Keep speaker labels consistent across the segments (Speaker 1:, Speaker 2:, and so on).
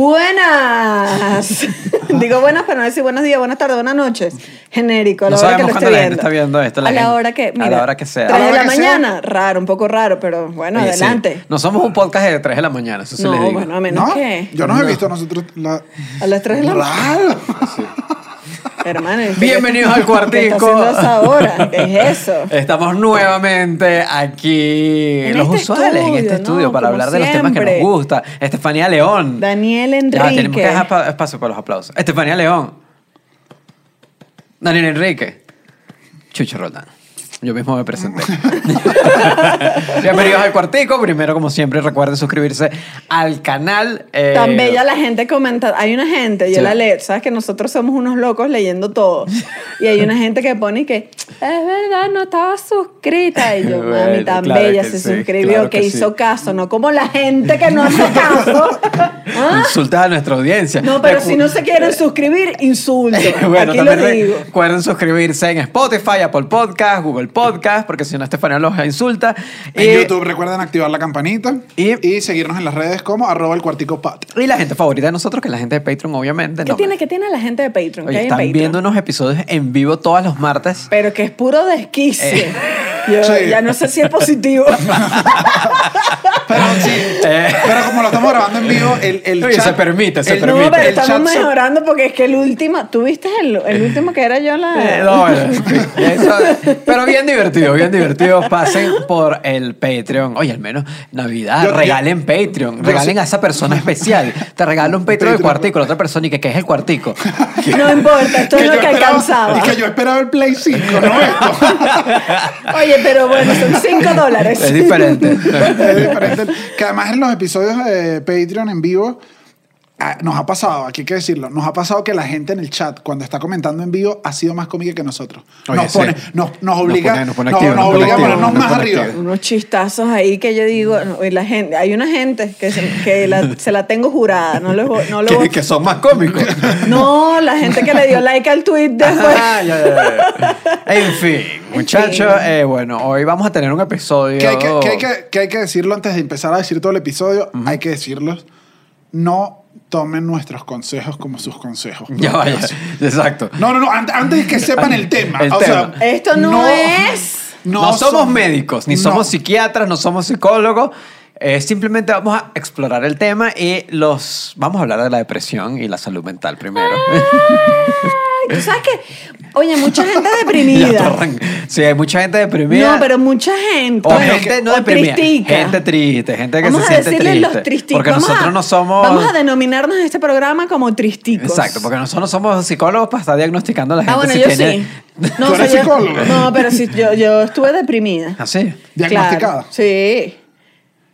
Speaker 1: Buenas. Digo buenas, pero no decir buenos días, buenas tardes, buenas noches. Genérico, a la
Speaker 2: No
Speaker 1: hora que lo
Speaker 2: sabemos
Speaker 1: esté
Speaker 2: cuándo la gente
Speaker 1: viendo.
Speaker 2: está viendo esto.
Speaker 1: a la
Speaker 2: gente-
Speaker 1: hora que, mira,
Speaker 2: a la hora que sea.
Speaker 1: 3 de
Speaker 3: A la
Speaker 1: la
Speaker 3: hora que sea.
Speaker 1: mañana, raro, un poco raro, pero bueno,
Speaker 2: Oye, sí.
Speaker 1: adelante.
Speaker 2: No somos un podcast de 3 de la mañana, eso sí
Speaker 1: No,
Speaker 2: les digo.
Speaker 1: bueno, a menos
Speaker 3: ¿No?
Speaker 1: que
Speaker 3: Yo no, he visto nosotros la...
Speaker 1: a las 3 de la mañana.
Speaker 3: Raro.
Speaker 1: Hermano, ¿qué-
Speaker 2: Bienvenidos al
Speaker 1: ¿Qué está
Speaker 2: cuartico.
Speaker 1: es eso?
Speaker 2: Estamos nuevamente aquí,
Speaker 1: En
Speaker 2: los
Speaker 1: este
Speaker 2: usuales, en
Speaker 1: estudio,
Speaker 2: este
Speaker 1: ¿no?
Speaker 2: estudio, para
Speaker 1: Como
Speaker 2: hablar de los temas que nos gusta. Estefanía León.
Speaker 1: Daniel
Speaker 2: Ya, tenemos que
Speaker 1: Enrique.
Speaker 2: dejar pa- espacio para los aplausos. Estefanía León. Daniel Enrique. Chucho Roldán. Yo mismo me presenté. Bienvenidos al cuartico. Primero, como siempre, recuerden suscribirse al canal. eh,
Speaker 1: Tan bella la gente comenta. Hay una gente, yo
Speaker 2: Sí.
Speaker 1: la leo, sabes que nosotros somos unos locos leyendo todo. Y hay una gente que pone que, es verdad, no estaba suscrita. Y yo, mami, tan
Speaker 2: claro
Speaker 1: bella, se
Speaker 2: sí,
Speaker 1: suscribió,
Speaker 2: claro
Speaker 1: que,
Speaker 2: que
Speaker 1: hizo caso, no como la gente que no hace caso. ¿Ah?
Speaker 2: Insultas a nuestra audiencia.
Speaker 1: No, pero si no se quieren suscribir, insulto.
Speaker 2: bueno,
Speaker 1: Aquí lo digo.
Speaker 2: recuerden suscribirse en Spotify, Apple Podcast, Google Podcast, porque si no Estefanía los insulta.
Speaker 3: En
Speaker 2: Y-
Speaker 3: YouTube recuerden activar la campanita
Speaker 2: Y-
Speaker 3: y, seguirnos en las redes como arroba el cuartico pat.
Speaker 2: Y la gente favorita de nosotros, que es la gente de Patreon, obviamente.
Speaker 1: ¿Qué
Speaker 2: no,
Speaker 1: tiene, ¿Qué tiene la gente de Patreon?
Speaker 2: Oye,
Speaker 1: ¿Qué hay en
Speaker 2: están
Speaker 1: Patreon?
Speaker 2: viendo unos episodios en vivo todos los martes.
Speaker 1: Pero que es puro desquicio.
Speaker 2: Eh.
Speaker 1: Yo
Speaker 3: Sí.
Speaker 1: ya no sé si es positivo.
Speaker 3: Pero sí,
Speaker 2: Eh.
Speaker 3: pero como lo estamos grabando en vivo, el, el
Speaker 2: Oye,
Speaker 3: chat...
Speaker 2: se permite, se
Speaker 3: el-
Speaker 2: permite.
Speaker 1: No, pero
Speaker 3: el
Speaker 1: estamos mejorando porque es que el último, ¿tú viste el, el último que era yo la...
Speaker 2: Eh, no, eso- pero bien divertido, bien divertido. Pasen por el Patreon. Oye, al menos Navidad,
Speaker 3: Yo- yo-
Speaker 2: regalen Patreon,
Speaker 3: yo
Speaker 2: regalen a esa persona especial. Te regalo un Patreon
Speaker 3: Patreon.
Speaker 2: cuartico, la otra persona y que, ¿qué es el cuartico?
Speaker 1: No importa, esto es lo que
Speaker 3: esperaba-
Speaker 1: alcanzaba.
Speaker 3: Y que yo esperaba el Play 5, ¿no? Esto.
Speaker 1: Oye, pero bueno, son 5 dólares.
Speaker 2: Es diferente.
Speaker 3: es diferente. Que además en los episodios de Patreon en vivo nos ha pasado, aquí hay que decirlo, nos ha pasado que la gente en el chat cuando está comentando en vivo ha sido más cómica que nosotros.
Speaker 2: Oye,
Speaker 3: nos,
Speaker 2: sí.
Speaker 3: pone, nos, nos obliga,
Speaker 2: pone- nos pone
Speaker 3: nos-
Speaker 2: activo,
Speaker 3: nos
Speaker 2: nos pone
Speaker 3: obliga a ponernos
Speaker 2: nos
Speaker 3: más arriba.
Speaker 2: activo.
Speaker 1: Unos chistazos ahí que yo digo, y la gente, hay una gente que, se, que la- se la tengo jurada, no lo, no lo
Speaker 2: que, que son más cómicos.
Speaker 1: No, la gente que le dio like al tweet después.
Speaker 2: Ya, ya, ya. En fin, muchachos, eh, bueno, hoy vamos a tener un episodio.
Speaker 3: Que hay que, que hay que- que hay que decirlo antes de empezar a decir todo el episodio, hay que decirlo. No tomen nuestros consejos como sus consejos.
Speaker 2: Ya vaya, exacto.
Speaker 3: No, no, no, an- antes de que sepan el tema.
Speaker 2: El
Speaker 3: o
Speaker 2: tema.
Speaker 3: sea,
Speaker 1: Esto no es-
Speaker 2: No, somos médicos, ni
Speaker 3: no.
Speaker 2: somos psiquiatras, no somos psicólogos. Eh, simplemente vamos a explorar el tema y los vamos a hablar de la depresión y la salud mental primero.
Speaker 1: Ay, Tú sabes que, oye, mucha gente deprimida.
Speaker 2: sí, hay mucha gente deprimida.
Speaker 1: No, pero mucha gente.
Speaker 2: o gente no
Speaker 1: o
Speaker 2: deprimida,
Speaker 1: tristica.
Speaker 2: gente triste, gente que
Speaker 1: Vamos
Speaker 2: se
Speaker 1: a
Speaker 2: siente
Speaker 1: decirle
Speaker 2: triste.
Speaker 1: los tristicos.
Speaker 2: Porque
Speaker 1: Vamos
Speaker 2: nosotros
Speaker 1: a-
Speaker 2: no somos
Speaker 1: Vamos a denominarnos en este programa como tristicos.
Speaker 2: Exacto, porque nosotros no somos psicólogos para estar diagnosticando a la gente
Speaker 1: Ah, bueno,
Speaker 2: si
Speaker 1: yo
Speaker 2: tiene
Speaker 1: sí. No,
Speaker 3: ¿Tú
Speaker 1: o sea,
Speaker 3: eres
Speaker 1: yo-? No, pero sí, yo, yo estuve deprimida.
Speaker 2: ¿Ah, sí?
Speaker 3: Diagnosticada.
Speaker 1: Claro, sí.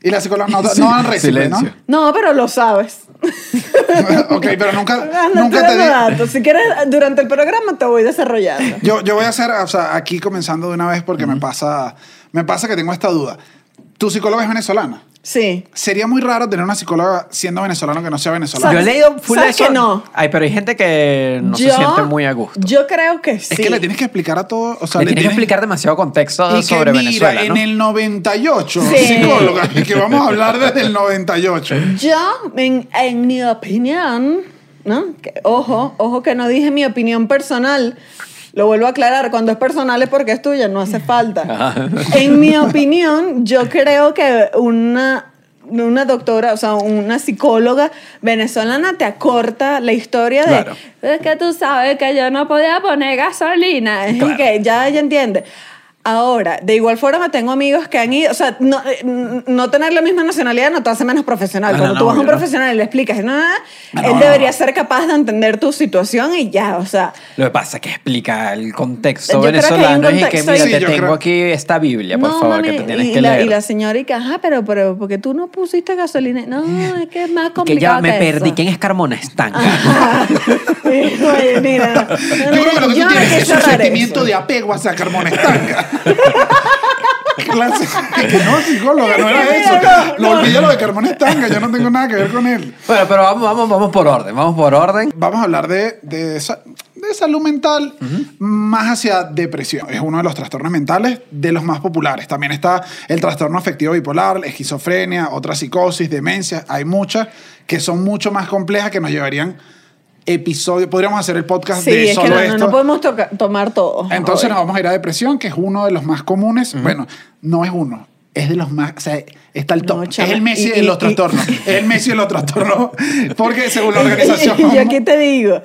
Speaker 3: Y la psicóloga no, no dan récipe, ¿no?
Speaker 2: Silencio.
Speaker 1: No, pero lo sabes.
Speaker 3: ok, pero nunca,
Speaker 1: Ah, no
Speaker 3: nunca
Speaker 1: te datos. Si quieres, durante el programa te voy desarrollando.
Speaker 3: Yo, yo voy a hacer, o sea, aquí comenzando de una vez porque me pasa me pasa que tengo esta duda. ¿Tu psicóloga es venezolana?
Speaker 1: Sí.
Speaker 3: Sería muy raro tener una psicóloga siendo venezolano que no sea venezolana.
Speaker 2: Yo he leído full
Speaker 1: ¿Sabes
Speaker 2: de eso.
Speaker 1: que no?
Speaker 2: Ay, pero hay gente que no se siente muy a gusto.
Speaker 1: Yo creo que sí.
Speaker 3: Es que le tienes que explicar a todo, o sea,
Speaker 2: Le
Speaker 3: le
Speaker 2: tienes que explicar demasiado contexto
Speaker 3: y que
Speaker 2: sobre
Speaker 3: mira,
Speaker 2: Venezuela, ¿no?
Speaker 3: en el 98,
Speaker 1: Sí.
Speaker 3: psicóloga, y que vamos a hablar desde el 98.
Speaker 1: Yo, en, en mi opinión, ¿no? Que, ojo, ojo que no dije mi opinión personal. Lo vuelvo a aclarar, cuando es personal es porque es tuya, no hace falta. En mi opinión, yo creo que una, una doctora, o sea, una psicóloga venezolana te acorta la historia de,
Speaker 2: Claro.
Speaker 1: es que tú sabes que yo no podía poner gasolina,
Speaker 2: Claro.
Speaker 1: que ya ella entiende. Ahora, de igual forma tengo amigos que han ido, o sea, no, eh, no tener la misma nacionalidad no te hace menos profesional.
Speaker 2: No,
Speaker 1: Cuando
Speaker 2: no,
Speaker 1: tú
Speaker 2: no,
Speaker 1: vas a un profesional y le explicas, no,
Speaker 3: No,
Speaker 1: él
Speaker 3: no.
Speaker 1: debería ser capaz de entender tu situación y ya, o sea,
Speaker 2: Lo que pasa es que explica el contexto
Speaker 1: Yo creo que hay un
Speaker 2: venezolano y que
Speaker 1: contexto
Speaker 2: mira, te
Speaker 3: Sí, yo
Speaker 2: tengo
Speaker 3: creo-
Speaker 2: aquí esta Biblia, por
Speaker 1: no,
Speaker 2: favor,
Speaker 1: mami,
Speaker 2: que te tienes
Speaker 1: y,
Speaker 2: que
Speaker 1: la,
Speaker 2: leer.
Speaker 1: y la señora y que, ajá, pero, pero porque tú no pusiste gasolina. No, es que es más
Speaker 2: que
Speaker 1: complicado
Speaker 2: ya me
Speaker 1: que
Speaker 2: perdí.
Speaker 1: eso.
Speaker 2: ¿Quién es Carmona Estanca?
Speaker 1: Oye, mira.
Speaker 3: Yo creo que lo que tú tienes es un sentimiento
Speaker 1: eso.
Speaker 3: de apego hacia Carmona Estanca. Clase. Que no, psicóloga, no era eso.
Speaker 1: no,
Speaker 3: Lo olvidé lo de Carmona Estanca, yo no tengo nada que ver con él.
Speaker 2: bueno, pero vamos, vamos, vamos por orden, vamos por orden.
Speaker 3: Vamos a hablar de, de, salud mental más hacia depresión. Es uno de los trastornos mentales de los más populares. También está el trastorno afectivo bipolar, esquizofrenia, otra psicosis, demencia. Hay muchas que son mucho más complejas que nos llevarían episodios. Podríamos hacer el podcast
Speaker 1: Sí,
Speaker 3: de
Speaker 1: es que
Speaker 3: solo
Speaker 1: no, no,
Speaker 3: esto.
Speaker 1: no podemos toca- tomar todo.
Speaker 3: Entonces
Speaker 1: hoy.
Speaker 3: nos vamos a ir a depresión, que es uno de los más comunes. Bueno, no es uno. Es de los más, o sea, está el top.
Speaker 1: No,
Speaker 3: es el Messi
Speaker 1: y-
Speaker 3: de
Speaker 1: y-
Speaker 3: los
Speaker 1: y-
Speaker 3: trastornos. es el Messi de los trastornos. Porque según la organización.
Speaker 1: Y aquí te digo,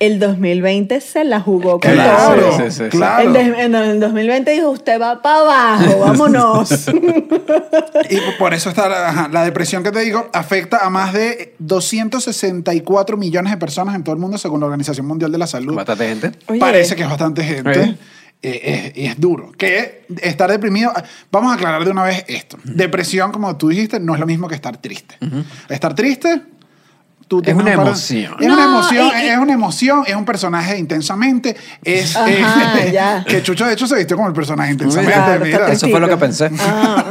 Speaker 1: el 2020 se la jugó con
Speaker 3: Claro,
Speaker 1: todo.
Speaker 2: Sí, sí, sí,
Speaker 3: claro.
Speaker 1: En el 2020 dijo, usted va para abajo, vámonos.
Speaker 3: Y por eso está la depresión que te digo afecta a más de 264 millones de personas en todo el mundo según la Organización Mundial de la Salud.
Speaker 2: Bastante gente.
Speaker 1: Oye.
Speaker 3: Parece que es bastante gente. Eh, es- y es duro. Que estar deprimido, vamos a aclarar de una vez esto. Depresión, como tú dijiste, no es lo mismo que estar triste. Estar triste, tú
Speaker 2: Es una emoción.
Speaker 3: Es
Speaker 1: No,
Speaker 3: una emoción,
Speaker 1: y- y-
Speaker 3: es una emoción, es un personaje intensamente. Es
Speaker 1: Ajá,
Speaker 3: eh,
Speaker 1: ya.
Speaker 3: que Chucho de hecho se vistió como el personaje intensamente.
Speaker 1: Claro,
Speaker 3: mira.
Speaker 1: está
Speaker 2: Eso fue lo que pensé.
Speaker 1: Ah,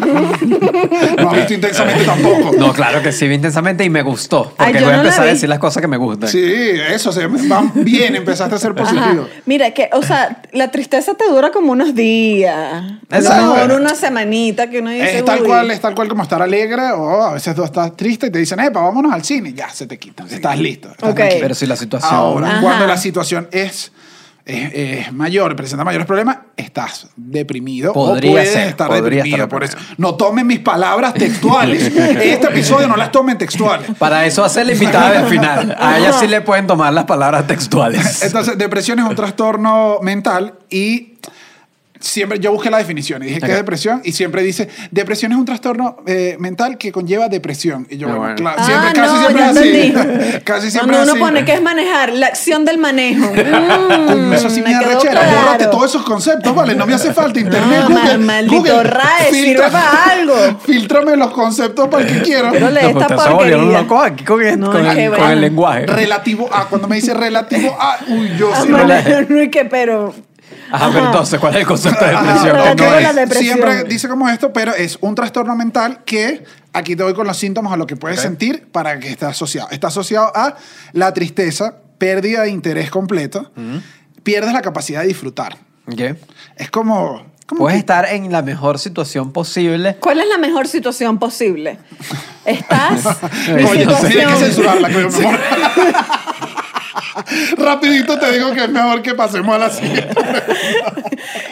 Speaker 3: no ha visto intensamente tampoco.
Speaker 2: No, claro que sí, vi intensamente y me gustó. Porque
Speaker 1: Ay, yo
Speaker 2: voy a
Speaker 1: no la
Speaker 2: empezar a
Speaker 1: vi.
Speaker 2: decir las cosas que me gustan.
Speaker 3: Sí, eso, se va bien, empezaste a ser
Speaker 1: ajá.
Speaker 3: positivo.
Speaker 1: Mira, que, o sea, la tristeza te dura como unos días. A lo mejor una semanita que uno dice.
Speaker 3: Es tal
Speaker 1: "Uy".
Speaker 3: cual, es tal cual como estar alegre o a veces tú estás triste y te dicen, epa, vámonos al cine. Ya, se te quita. Estás listo. estás
Speaker 1: Ok.
Speaker 3: tranquilo.
Speaker 2: Pero si la situación.
Speaker 3: Ahora,
Speaker 1: Ajá.
Speaker 3: cuando la situación es, es, es mayor, presenta mayores problemas, estás deprimido
Speaker 2: Podría
Speaker 3: o puedes
Speaker 2: ser,
Speaker 3: estar deprimido. por eso, no tomen mis palabras textuales. este episodio no las tomen textuales.
Speaker 2: Para eso hace la invitada del final. A ella sí le pueden tomar las palabras textuales.
Speaker 3: Entonces, depresión es un trastorno mental y siempre yo busqué la definición y dije que
Speaker 2: Ok.
Speaker 3: es depresión y siempre dice depresión es un trastorno eh, mental que conlleva depresión y yo bueno,
Speaker 1: Ah,
Speaker 3: siempre, casi
Speaker 1: no,
Speaker 3: siempre así casi siempre
Speaker 1: Cuando uno
Speaker 3: así
Speaker 1: pone que es manejar, la acción del manejo. Mm,
Speaker 3: eso sí me, da rechera.
Speaker 1: claro.
Speaker 3: Bórrate todos esos conceptos, ¿vale? No me hace falta internet.
Speaker 1: No,
Speaker 3: Google,
Speaker 1: ma- maldito
Speaker 3: Google,
Speaker 1: RAE,
Speaker 3: filtra-
Speaker 1: sirve para algo.
Speaker 3: Filtrame los conceptos para el que quiero.
Speaker 1: Pero le-
Speaker 2: No,
Speaker 1: esta porquería.
Speaker 2: aquí con, el-
Speaker 1: No,
Speaker 2: con el,
Speaker 1: que
Speaker 2: con el lenguaje.
Speaker 3: Relativo a, cuando me dice relativo a, uy, yo
Speaker 1: Ah,
Speaker 3: sí. no-
Speaker 1: que, pero.
Speaker 2: Ajá, pero entonces, ¿cuál es el concepto de depresión?
Speaker 1: Ajá,
Speaker 2: Que no es-
Speaker 1: la depresión.
Speaker 3: Siempre dice como esto, pero es un trastorno mental que aquí te voy con los síntomas a lo que puedes
Speaker 2: Ok.
Speaker 3: sentir para que esté asociado. Está asociado a la tristeza, pérdida de interés completo, pierdes la capacidad de disfrutar.
Speaker 2: Ok.
Speaker 3: Es como... como
Speaker 2: Puedes
Speaker 3: que-
Speaker 2: estar en la mejor situación posible.
Speaker 1: ¿Cuál es la mejor situación posible? ¿Estás
Speaker 2: Coño,
Speaker 3: Tienes que
Speaker 1: situación?
Speaker 3: censurarla. Rapidito te digo que es mejor que pasemos a la siguiente.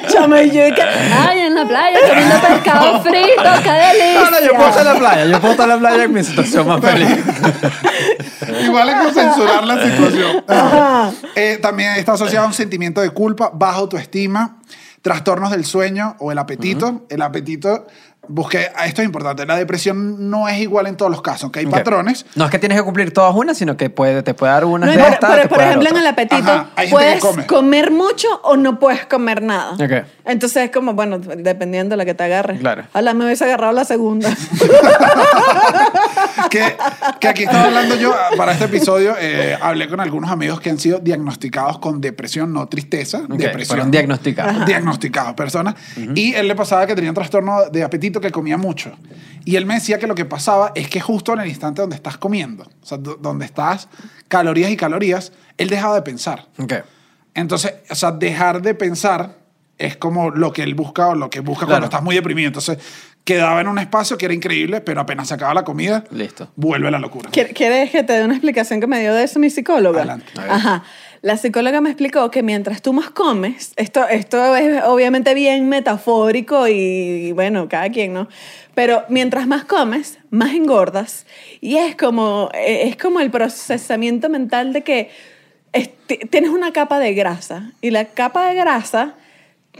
Speaker 1: Chama, y yo y que, ay, en la playa comiendo pescado frito, qué delicia.
Speaker 2: No, no, yo puedo estar en la playa. Yo puedo estar en la playa en mi situación más feliz.
Speaker 3: Igual es que censurar la situación. Eh, también está asociado a un sentimiento de culpa, baja autoestima, trastornos del sueño o el apetito. El apetito, busqué, ah, esto es importante, la depresión no es igual en todos los casos, que hay patrones.
Speaker 2: No es que tienes que cumplir todas unas, sino que puede, te puede dar una
Speaker 1: No,
Speaker 2: de
Speaker 1: por
Speaker 2: dar
Speaker 1: ejemplo, en el apetito
Speaker 3: Ajá,
Speaker 1: puedes
Speaker 3: come.
Speaker 1: comer mucho o no puedes comer nada.
Speaker 2: Ok.
Speaker 1: Entonces es como, bueno, dependiendo de la que te agarre.
Speaker 2: Claro.
Speaker 1: Ojalá me hubiese agarrado la segunda.
Speaker 3: que, que aquí estaba hablando yo, para este episodio, eh, hablé con algunos amigos que han sido diagnosticados con depresión, no tristeza,
Speaker 2: Ok,
Speaker 3: depresión.
Speaker 2: fueron diagnosticados.
Speaker 3: Diagnosticados, personas. Y él le pasaba que tenía un trastorno de apetito que comía mucho. Y él me decía que lo que pasaba es que justo en el instante donde estás comiendo, o sea, do- donde estás calorías y calorías, él dejaba de pensar.
Speaker 2: Ok.
Speaker 3: Entonces, o sea, dejar de pensar es como lo que él busca o lo que busca
Speaker 2: Claro.
Speaker 3: cuando estás muy deprimido. Entonces, quedaba en un espacio que era increíble, pero apenas se acaba la comida,
Speaker 2: Listo.
Speaker 3: vuelve la locura.
Speaker 1: ¿Quier- ¿Quieres que te dé una explicación que me dio de eso mi psicóloga?
Speaker 3: Adelante.
Speaker 1: Ajá. La psicóloga me explicó que mientras tú más comes, esto, esto es obviamente bien metafórico y, y bueno, cada quien, ¿no? Pero mientras más comes, más engordas. Y es como, eh, es como el procesamiento mental de que es- ti- tienes una capa de grasa y la capa de grasa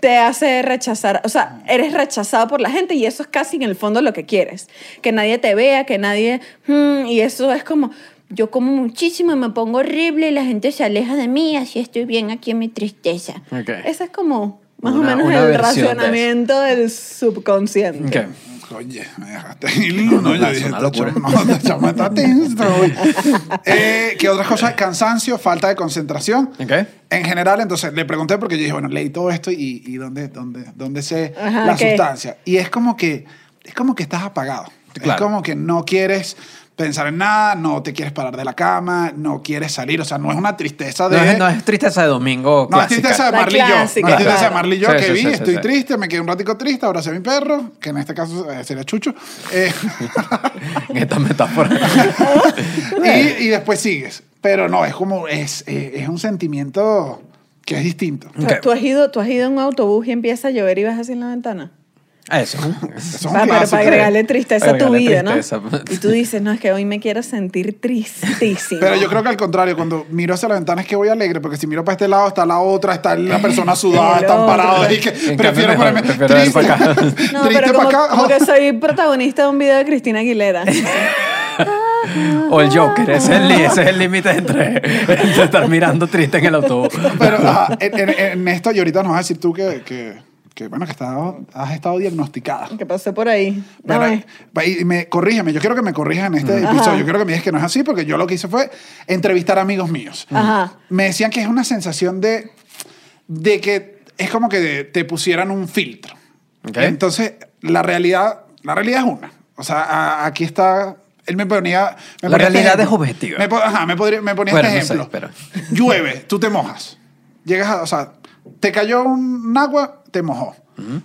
Speaker 1: te hace rechazar, o sea, eres rechazado por la gente y eso es casi en el fondo lo que quieres, que nadie te vea, que nadie, mm, y eso es como, yo como muchísimo y me pongo horrible y la gente se aleja de mí, así estoy bien aquí en mi tristeza.
Speaker 2: Ok.
Speaker 1: Ese es como más
Speaker 2: Una-
Speaker 1: o menos el racionamiento del subconsciente.
Speaker 3: Oye, me dejaste ahí, no,
Speaker 2: no,
Speaker 3: yo
Speaker 2: es
Speaker 3: dije, chama- no, está tensa hoy. Eh, ¿Qué otras cosas? Cansancio, falta de concentración.
Speaker 2: Ok.
Speaker 3: En general, entonces, le pregunté porque yo dije, bueno, leí todo esto y, y ¿dónde, dónde, dónde sé
Speaker 1: Ajá,
Speaker 3: la sustancia? Y es como que, es como que estás apagado.
Speaker 2: Claro.
Speaker 3: Es como que no quieres pensar en nada, no te quieres parar de la cama, no quieres salir. O sea, no es una tristeza de.
Speaker 2: No es, no es tristeza de domingo.
Speaker 3: No, es tristeza de Marley y yo. No es tristeza de. Marley y yo
Speaker 2: Sí,
Speaker 3: que
Speaker 2: sí,
Speaker 3: vi, estoy
Speaker 2: sí.
Speaker 3: triste, me quedé un ratico triste, abracé a mi perro, que en este caso eh, sería Chucho. eh,
Speaker 2: En esta metáfora.
Speaker 3: y, y después sigues. Pero no, es como, es, eh, es un sentimiento que es distinto.
Speaker 2: Ok.
Speaker 1: ¿Tú, has ido, ¿Tú has ido en un autobús y empieza a llover y vas así en la ventana?
Speaker 2: Eso.
Speaker 3: Eso es un
Speaker 1: Pa- pero para agregarle tristeza a tu vida, ¿no? Y tú dices, no, es que hoy me quiero sentir tristísimo.
Speaker 3: Pero yo creo que al contrario, cuando miro hacia la ventana es que voy alegre, porque si miro para este lado está la otra, está la persona sudada, están
Speaker 1: otro.
Speaker 3: parados y que
Speaker 2: En
Speaker 3: prefiero ponerme
Speaker 2: prefiero
Speaker 3: triste,
Speaker 2: para acá.
Speaker 1: No,
Speaker 3: triste
Speaker 1: pero como,
Speaker 3: para acá.
Speaker 1: como que soy protagonista de un video de Cristina Aguilera.
Speaker 2: O el Joker. Ese es el li- ese es el límite entre, entre estar mirando triste en el autobús.
Speaker 3: Pero en, en- en esto, y ahorita nos vas a decir tú que, que, que, bueno, que está- has estado diagnosticada.
Speaker 1: que pasé por ahí.
Speaker 3: Pero, y me corrígeme, yo quiero que me corrijas en este
Speaker 1: Ajá.
Speaker 3: episodio. Yo quiero que me digas que no es así, porque yo lo que hice fue entrevistar a amigos míos.
Speaker 1: Ajá.
Speaker 3: Me decían que es una sensación de, de que es como que te pusieran un filtro.
Speaker 2: Ok.
Speaker 3: Entonces, la realidad, la realidad es una. O sea, a- aquí está. Él me ponía. me
Speaker 2: La
Speaker 3: ponía este
Speaker 2: realidad
Speaker 3: ejemplo.
Speaker 2: es objetiva.
Speaker 3: Me, ajá, me, podría- me ponía
Speaker 2: Bueno,
Speaker 3: este
Speaker 2: no sé,
Speaker 3: ejemplo.
Speaker 2: pero-
Speaker 3: Llueve, tú te mojas. Llegas a. O sea, te cayó un agua, te mojó.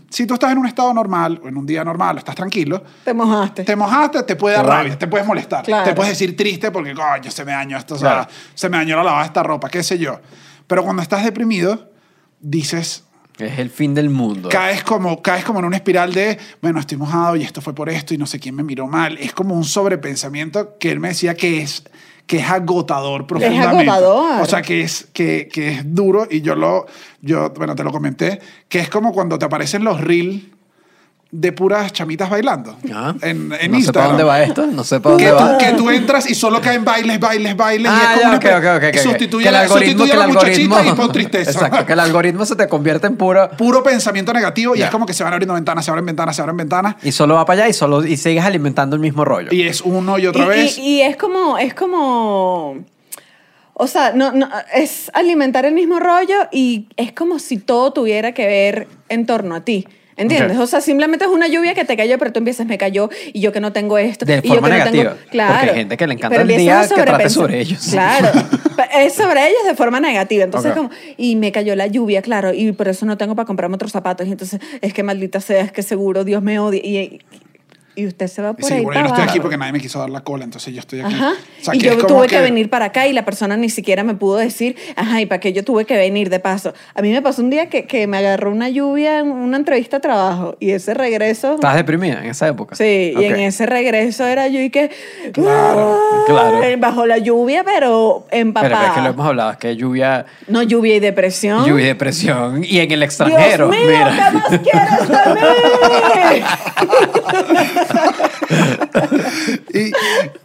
Speaker 3: Si tú estás en un estado normal o en un día normal estás tranquilo,
Speaker 1: Te mojaste.
Speaker 3: te mojaste, te puede dar
Speaker 2: Claro.
Speaker 3: rabia, te puedes molestar,
Speaker 1: Claro.
Speaker 3: te puedes decir triste porque, coño, se me dañó esto, o sea,
Speaker 2: Claro.
Speaker 3: se me dañó la lavada de esta ropa, qué sé yo. Pero cuando estás deprimido, dices,
Speaker 2: Es el fin del mundo.
Speaker 3: caes como, caes como en una espiral de, bueno, estoy mojado y esto fue por esto y no sé quién me miró mal. Es como un sobrepensamiento que él me decía que es que es agotador profundamente.
Speaker 1: agotador.
Speaker 3: O sea, que es, que, que es duro y yo lo, yo, bueno, te lo comenté, que es como cuando te aparecen los reels de puras chamitas bailando
Speaker 2: Ah.
Speaker 3: en, en
Speaker 2: no sé para
Speaker 3: Instagram.
Speaker 2: dónde va esto. No sé para
Speaker 3: Que
Speaker 2: dónde
Speaker 3: tú,
Speaker 2: va.
Speaker 3: que tú entras y solo caen bailes, bailes, bailes. y
Speaker 2: Ah,
Speaker 3: es como
Speaker 2: ya,
Speaker 3: una
Speaker 2: ok,
Speaker 3: pe-
Speaker 2: ok, ok, ok.
Speaker 3: Sustituye,
Speaker 2: Que el
Speaker 3: la-
Speaker 2: algoritmo,
Speaker 3: sustituye
Speaker 2: que
Speaker 3: a
Speaker 2: el
Speaker 3: la muchachita
Speaker 2: algoritmo.
Speaker 3: y pon tristeza.
Speaker 2: Exacto, que el algoritmo se te convierte en puro.
Speaker 3: Puro pensamiento negativo y es como que se van abriendo ventanas, se abren ventanas, se abren ventanas.
Speaker 2: Y solo va para allá y solo y sigues alimentando el mismo rollo.
Speaker 3: Y es uno y otra
Speaker 1: y,
Speaker 3: vez.
Speaker 1: y- y es como, es como, o sea, no, no, es alimentar el mismo rollo y es como si todo tuviera que ver en torno a ti. ¿Entiendes? O sea, simplemente es una lluvia que te cayó, pero tú empiezas, me cayó, y yo que no tengo esto.
Speaker 2: De
Speaker 1: y yo que no tengo. Claro.
Speaker 2: porque hay gente que le encanta el día que trate sobre ellos.
Speaker 1: Claro. es sobre ellos de forma negativa. Entonces, como, y me cayó la lluvia, claro, y por eso no tengo para comprarme otros zapatos. Y entonces, es que maldita sea, es que seguro Dios me odia. Y, y usted se va por
Speaker 3: Sí,
Speaker 1: ahí.
Speaker 3: bueno, yo no estoy aquí porque nadie me quiso dar la cola, entonces yo estoy aquí.
Speaker 1: Ajá.
Speaker 3: O sea,
Speaker 1: y yo tuve que... venir para acá y la persona ni siquiera me pudo decir, ajá, ¿y para qué yo tuve que venir de paso? A mí me pasó un día que, que me agarró una lluvia en una entrevista de trabajo y ese regreso...
Speaker 2: ¿Estabas deprimida en esa época?
Speaker 1: Sí, y en ese regreso era yo y que...
Speaker 3: Claro,
Speaker 1: ¡ah!
Speaker 2: claro.
Speaker 1: eh, Bajo la lluvia, pero
Speaker 2: Pero
Speaker 1: empapada.
Speaker 2: es que lo hemos hablado, es que lluvia,
Speaker 1: No, lluvia y depresión.
Speaker 2: lluvia y depresión. Y en el extranjero.
Speaker 1: Dios mío,
Speaker 2: mira.
Speaker 1: ¿qué más quieres de mí?
Speaker 3: Y,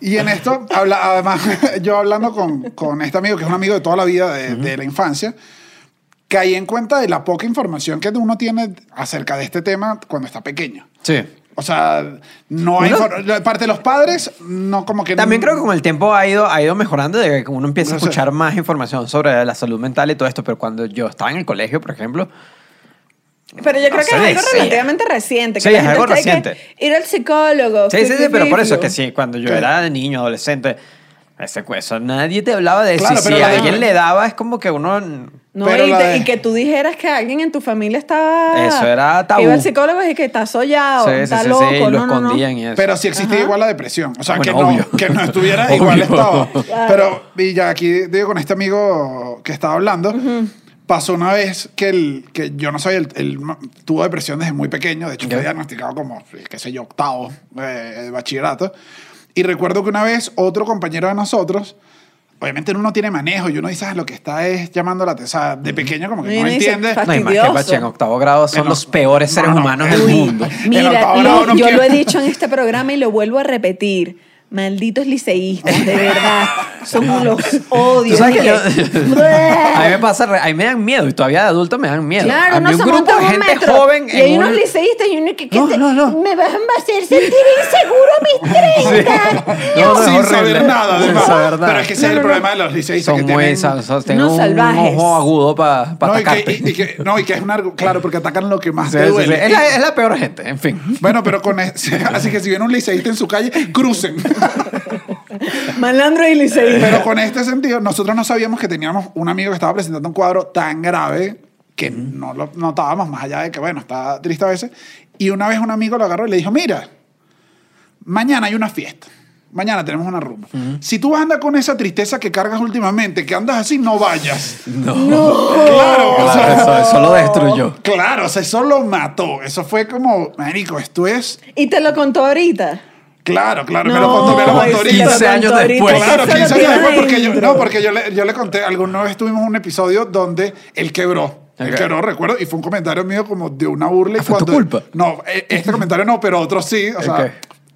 Speaker 3: y en esto, habla, además, yo hablando con, con este amigo, que es un amigo de toda la vida, de, de la infancia, caí en cuenta de la poca información que uno tiene acerca de este tema cuando está pequeño.
Speaker 2: Sí.
Speaker 3: O sea, no hay... De parte de los padres, no como que...
Speaker 2: También creo que con el tiempo ha ido, ha ido mejorando de que uno empieza a
Speaker 3: No sé.
Speaker 2: escuchar más información sobre la salud mental y todo esto, pero cuando yo estaba en el colegio, por ejemplo,
Speaker 1: Pero yo creo
Speaker 2: No
Speaker 1: que es algo relativamente reciente. Que
Speaker 2: Sí, es algo reciente.
Speaker 1: Ir al psicólogo.
Speaker 2: Sí, sí, sí, pero por eso
Speaker 1: flu.
Speaker 2: que sí, cuando yo
Speaker 3: ¿Qué?
Speaker 2: era niño, adolescente, ese eso nadie te hablaba de eso.
Speaker 3: Claro,
Speaker 2: si a alguien le daba, es como que uno...
Speaker 1: No,
Speaker 3: Pero
Speaker 1: y,
Speaker 3: la
Speaker 1: te-
Speaker 3: de-
Speaker 1: y que tú dijeras que alguien en tu familia estaba...
Speaker 2: Eso era tabú.
Speaker 1: Iba al psicólogo y que está sollado,
Speaker 2: Sí, sí,
Speaker 1: está
Speaker 2: sí,
Speaker 1: loco.
Speaker 2: sí, lo
Speaker 1: no, no, no.
Speaker 2: escondían y eso.
Speaker 3: Pero si existía
Speaker 1: Ajá.
Speaker 3: igual la depresión. O sea,
Speaker 2: Bueno,
Speaker 3: que, no, que no estuviera igual estado.
Speaker 1: Claro.
Speaker 3: Pero, y ya aquí digo con este amigo que estaba hablando, pasó una vez que, el, que yo no sabía, él, él tuvo depresión desde muy pequeño. De hecho, fue diagnosticado como, qué sé yo, octavo eh, de bachillerato. Y recuerdo que una vez otro compañero de nosotros, obviamente uno no tiene manejo y uno dice, ah, lo que está es llamando la atención. O sea, de pequeño como que
Speaker 1: Y
Speaker 3: no entiende.
Speaker 1: "Fa-
Speaker 2: No, y más que en octavo grado son
Speaker 3: En
Speaker 2: los peores
Speaker 3: No,
Speaker 2: seres
Speaker 3: no.
Speaker 2: humanos del mundo.
Speaker 1: Mira, lo-
Speaker 3: no
Speaker 1: yo
Speaker 3: quiero-
Speaker 1: lo he dicho en este programa y lo vuelvo a repetir. Malditos liceístas, de verdad. Son los odios.
Speaker 2: Tú sabes que yo- a mí me pasa, re- a mí me dan miedo y todavía de adulto me dan miedo.
Speaker 1: Claro,
Speaker 2: a mí
Speaker 1: no
Speaker 2: un
Speaker 1: se
Speaker 2: grupo de
Speaker 1: un
Speaker 2: gente
Speaker 1: metro,
Speaker 2: joven
Speaker 1: Y hay
Speaker 2: en
Speaker 1: unos
Speaker 2: un-
Speaker 1: liceístas y uno que, que
Speaker 2: No,
Speaker 1: te-
Speaker 2: no, no.
Speaker 1: me van a hacer sentir inseguro a mis 30.
Speaker 2: No, no, es
Speaker 3: sin
Speaker 2: horrible.
Speaker 3: saber nada,
Speaker 2: Sin
Speaker 3: además.
Speaker 2: saber nada.
Speaker 3: Pero es que ese
Speaker 1: No,
Speaker 3: es el
Speaker 1: no, no.
Speaker 3: problema de los liceístas.
Speaker 2: son
Speaker 3: que
Speaker 2: muy
Speaker 3: tienen-
Speaker 2: sa- sa- tienen
Speaker 1: Unos
Speaker 2: un,
Speaker 1: salvajes.
Speaker 2: ojo agudo para
Speaker 3: No y, que,
Speaker 2: atacarte.
Speaker 3: y- y que- no, y que es un argu- claro, porque atacan lo que más
Speaker 2: Sí,
Speaker 3: te
Speaker 2: sí, sí.
Speaker 3: duele.
Speaker 2: Es, la, es la peor gente, en fin.
Speaker 3: Bueno, pero con así que si viene un liceísta en su calle, crucen.
Speaker 1: Malandro y liceísta.
Speaker 3: Pero con este sentido, nosotros no sabíamos que teníamos un amigo que estaba presentando un cuadro tan grave que no lo notábamos, más allá de que, bueno, está triste a veces. Y una vez un amigo lo agarró y le dijo, mira, mañana hay una fiesta. Mañana tenemos una rumba. Si tú andas con esa tristeza que cargas últimamente, que andas así, no vayas.
Speaker 2: No.
Speaker 3: Claro, o
Speaker 2: Claro,
Speaker 3: sea,
Speaker 2: eso, eso lo destruyó.
Speaker 3: Claro, o sea, eso lo mató. Eso fue como, marico, esto es...
Speaker 1: Y te lo contó ahorita.
Speaker 3: Claro, claro, me lo contó, me lo contó ahorita.
Speaker 1: te lo
Speaker 2: 15 años después.
Speaker 3: Claro,
Speaker 1: eso lo
Speaker 3: 15 años después, porque yo, no, porque yo le, yo le conté, alguna vez tuvimos un episodio donde él quebró. Él
Speaker 2: Ok.
Speaker 3: quebró, recuerdo, y fue un comentario mío como de una burla. y
Speaker 2: Ah, ¿fue tu
Speaker 3: cuando-
Speaker 2: culpa?
Speaker 3: No, e- este comentario no, pero otros sí. O sea,
Speaker 2: Ok.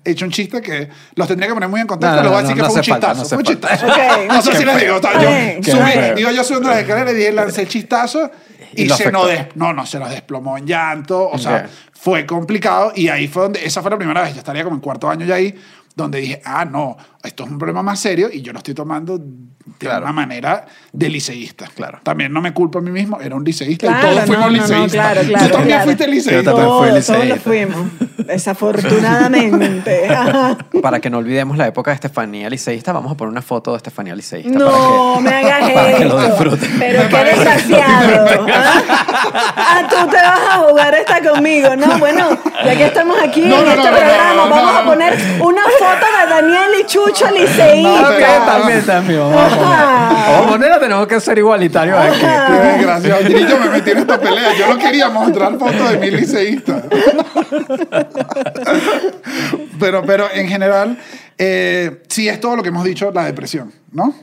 Speaker 3: he hecho un chiste que los tendría que poner muy en contexto,
Speaker 2: No,
Speaker 3: pero
Speaker 2: no,
Speaker 3: voy a decir
Speaker 2: no,
Speaker 3: que
Speaker 2: no
Speaker 3: fue un chistazo.
Speaker 2: no
Speaker 3: fue un chistazo. No sé si les digo. yo subí- digo, yo subiendo las escaleras y dije, lancé el chistazo y, se nos des- no, no, se nos desplomó en llanto. O sea, fue complicado y ahí fue donde, esa fue la primera vez, yo estaría como en cuarto año ya ahí, donde dije, ah, no, esto es un problema más serio y yo lo estoy tomando de
Speaker 2: Claro.
Speaker 3: una manera de liceísta.
Speaker 2: Claro.
Speaker 3: También no me culpo a mí mismo, era un liceísta
Speaker 1: Claro,
Speaker 3: y todos fuimos
Speaker 1: no, no, no,
Speaker 3: liceístas.
Speaker 1: claro,
Speaker 3: Tú también
Speaker 1: claro.
Speaker 3: fuiste
Speaker 2: Yo
Speaker 3: liceísta.
Speaker 2: también fui
Speaker 1: Todos, todos lo
Speaker 2: liceísta.
Speaker 1: fuimos. Desafortunadamente.
Speaker 2: Para que no olvidemos la época de Estefanía Liceísta, vamos a poner una foto de Estefanía Liceísta.
Speaker 1: No,
Speaker 2: para
Speaker 1: me hagas
Speaker 2: para que
Speaker 1: esto.
Speaker 2: lo disfruten.
Speaker 1: Pero qué desgraciado. ¿ah? Ah, tú te vas a jugar esta conmigo. No, bueno, ya que estamos aquí
Speaker 3: No,
Speaker 1: en
Speaker 3: no,
Speaker 1: este programa, vamos
Speaker 3: no.
Speaker 1: a poner una foto de Daniel y Chucho Liceísta.
Speaker 3: No,
Speaker 2: Ok, también, también. Vamos a poner. Tenemos que ser igualitarios aquí.
Speaker 3: Qué desgraciado. Y yo me metí en esta pelea. Yo no quería mostrar fotos de mi liceísta. pero, pero en general, eh, sí es todo lo que hemos dicho, la depresión, ¿no?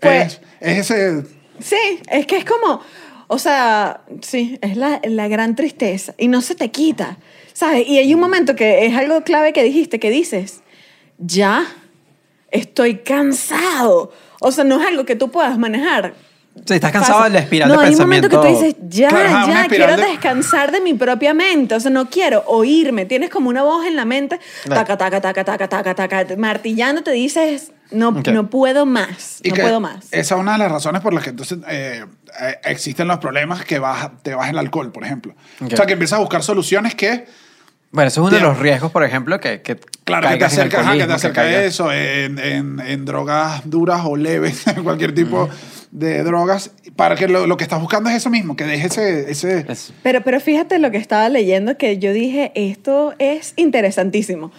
Speaker 1: Pues-
Speaker 3: es, es ese...
Speaker 1: Sí, es que es como, o sea, sí, es la, la gran tristeza y no se te quita, ¿sabes? Y hay un momento que es algo clave que dijiste, que dices, ya, estoy cansado. O sea, no es algo que tú puedas manejar.
Speaker 2: Sí, estás cansado
Speaker 1: fácil.
Speaker 2: de la espiral
Speaker 1: no,
Speaker 2: de
Speaker 1: hay un momento que tú dices, ya,
Speaker 3: Claro,
Speaker 1: ya, quiero
Speaker 3: de-
Speaker 1: descansar de mi propia mente. O sea, no quiero oírme. Tienes como una voz en la mente, taca, taca, taca, taca, taca, taca, martillando, te dices, no,
Speaker 2: Ok.
Speaker 1: no puedo más,
Speaker 3: Y
Speaker 1: no puedo más.
Speaker 3: Esa es una de las razones por las que entonces eh, eh, existen los problemas que baja, te baja el alcohol, por ejemplo.
Speaker 2: Ok.
Speaker 3: O sea, que empiezas a buscar soluciones que
Speaker 2: Bueno, eso es uno de los riesgos, por ejemplo, que, que
Speaker 3: Claro, que te acerca, ajá, que te acerca de eso, en, en- en drogas duras o leves, cualquier tipo de drogas, para que lo, lo que estás buscando es eso mismo, que deje ese... ese
Speaker 2: Es-
Speaker 1: Pero, pero fíjate lo que estaba leyendo, que yo dije, esto es interesantísimo.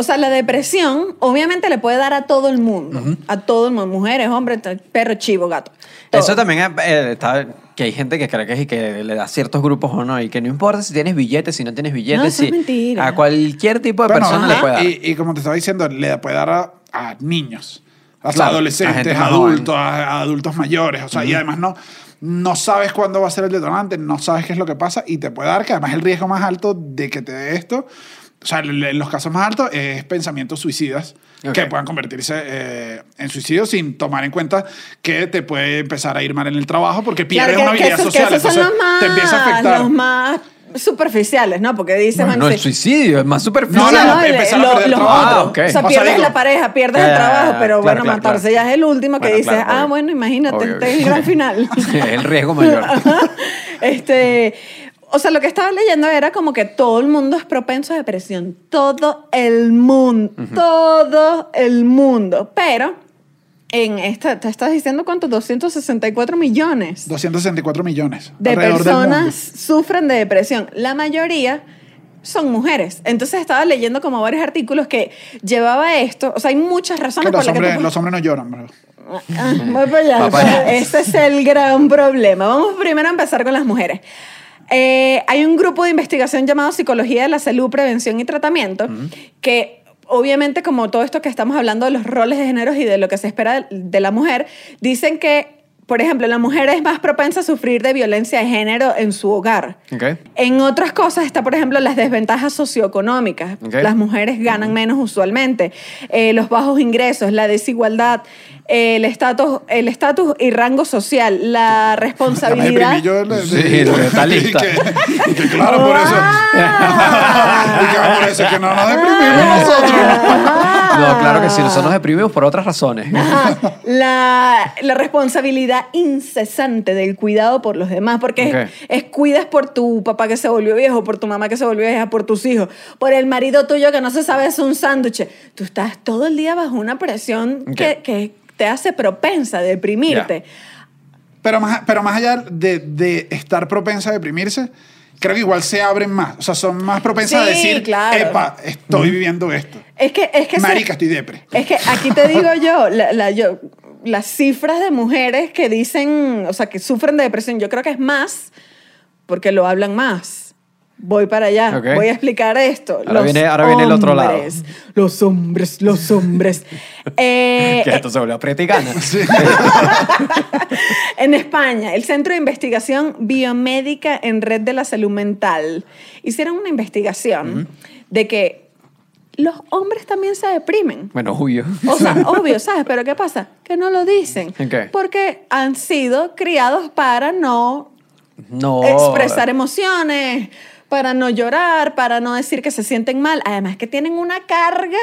Speaker 1: O sea, la depresión obviamente le puede dar a todo el mundo, a todo el mundo, mujeres, hombres, perro, chivo, gato. todo.
Speaker 2: Eso también eh, está, que hay gente que cree que, es y que le da ciertos grupos o no, y que no importa si tienes billetes, si no tienes billetes,
Speaker 1: No, eso es
Speaker 2: si
Speaker 1: mentira.
Speaker 2: a cualquier tipo de
Speaker 3: Bueno,
Speaker 2: persona
Speaker 3: ajá,
Speaker 2: le puede dar.
Speaker 3: Y, y como te estaba diciendo, le puede dar a, a niños, a
Speaker 2: Claro,
Speaker 3: adolescentes, a adultos, a, a adultos mayores. O sea, y además no, no sabes cuándo va a ser el detonante, no sabes qué es lo que pasa y te puede dar que además el riesgo más alto de que te dé esto, o sea, en los casos más altos es pensamientos suicidas
Speaker 2: Ok.
Speaker 3: que puedan convertirse eh, en suicidios sin tomar en cuenta que te puede empezar a ir mal en el trabajo porque pierdes
Speaker 1: Claro,
Speaker 3: una
Speaker 1: que- que
Speaker 3: habilidad
Speaker 1: esos- que
Speaker 3: social.
Speaker 1: esos son
Speaker 3: entonces
Speaker 1: los más,
Speaker 3: te empieza a afectar.
Speaker 1: Los más superficiales, ¿no? Porque dicen,
Speaker 2: Bueno, no el
Speaker 1: sí.
Speaker 2: suicidio, es más superficial.
Speaker 1: No, no,
Speaker 3: no,
Speaker 1: el-
Speaker 3: empezar a
Speaker 1: lo-
Speaker 3: perder el
Speaker 1: los
Speaker 3: trabajo.
Speaker 2: Ah, ok.
Speaker 1: O sea,
Speaker 3: O sea,
Speaker 1: pierdes
Speaker 3: digo-
Speaker 1: la pareja, pierdes
Speaker 2: Ya,
Speaker 1: el
Speaker 2: ya,
Speaker 1: trabajo, pero
Speaker 2: claro,
Speaker 1: bueno,
Speaker 2: claro,
Speaker 1: matarse
Speaker 2: claro.
Speaker 1: ya es el último que
Speaker 2: Bueno,
Speaker 1: dices,
Speaker 2: claro,
Speaker 1: ah,
Speaker 2: obvio.
Speaker 1: bueno, imagínate,
Speaker 2: Obvio,
Speaker 1: este es el gran final.
Speaker 2: es el riesgo mayor.
Speaker 1: este, o sea, lo que estaba leyendo era como que todo el mundo es propenso a depresión. Todo el mundo. Todo el mundo. Pero en esta, te estás diciendo cuánto, 264 millones
Speaker 3: 264 millones.
Speaker 1: de personas sufren de depresión. La mayoría son mujeres. Entonces estaba leyendo como varios artículos que llevaba esto. O sea, hay muchas razones
Speaker 3: los,
Speaker 1: por las que tú...
Speaker 3: los hombres no lloran, bro.
Speaker 1: Ah, voy.
Speaker 2: Va para allá.
Speaker 1: Ese es el gran problema. Vamos primero a empezar con las mujeres. Eh, hay un grupo de investigación llamado Psicología de la Salud, Prevención y Tratamiento, que obviamente como todo esto que estamos hablando de los roles de géneros y de lo que se espera de, la mujer, dicen que, por ejemplo, la mujer es más propensa a sufrir de violencia de género en su hogar. En otras cosas está, por ejemplo, las desventajas socioeconómicas. Las mujeres ganan menos usualmente. Eh, los bajos ingresos, la desigualdad, el estatus el estatus y rango social, la responsabilidad.
Speaker 2: Sí, está lista.
Speaker 3: Y que, y que claro, por eso.
Speaker 1: Ah.
Speaker 3: y que por eso es que no nos deprimimos nosotros.
Speaker 2: No, claro que sí, nosotros nos deprimimos por otras razones.
Speaker 1: Ajá. La, la responsabilidad incesante del cuidado por los demás, porque
Speaker 2: Ok.
Speaker 1: es, es cuidas por tu papá que se volvió viejo, por tu mamá que se volvió vieja, por tus hijos, por el marido tuyo que no se sabe hacer un sándwich. Tú estás todo el día bajo una presión que, que te hace propensa a deprimirte.
Speaker 3: Pero más, pero más allá de, de estar propensa a deprimirse, creo que igual se abren más. O sea, son más propensas a decir,
Speaker 1: claro.
Speaker 3: epa, estoy viviendo esto.
Speaker 1: Es que, es que se-
Speaker 3: Marica, estoy depre.
Speaker 1: Es que aquí te digo yo, la- la- yo, las cifras de mujeres que dicen, o sea, que sufren de depresión, yo creo que es más porque lo hablan más. Voy para allá, voy a explicar esto.
Speaker 2: Ahora viene- ahora viene el otro lado.
Speaker 1: Los hombres, los hombres. Eh,
Speaker 2: Que esto se volvió apreticana.
Speaker 1: en España, el Centro de Investigación Biomédica en Red de la Salud Mental hicieron una investigación de que los hombres también se deprimen.
Speaker 2: Bueno, Julio.
Speaker 1: O sea, obvio, ¿sabes? Pero ¿qué pasa? Que no lo dicen.
Speaker 2: Ok.
Speaker 1: Porque han sido criados para no
Speaker 2: No.
Speaker 1: expresar emociones, para no llorar, para no decir que se sienten mal. Además que tienen una carga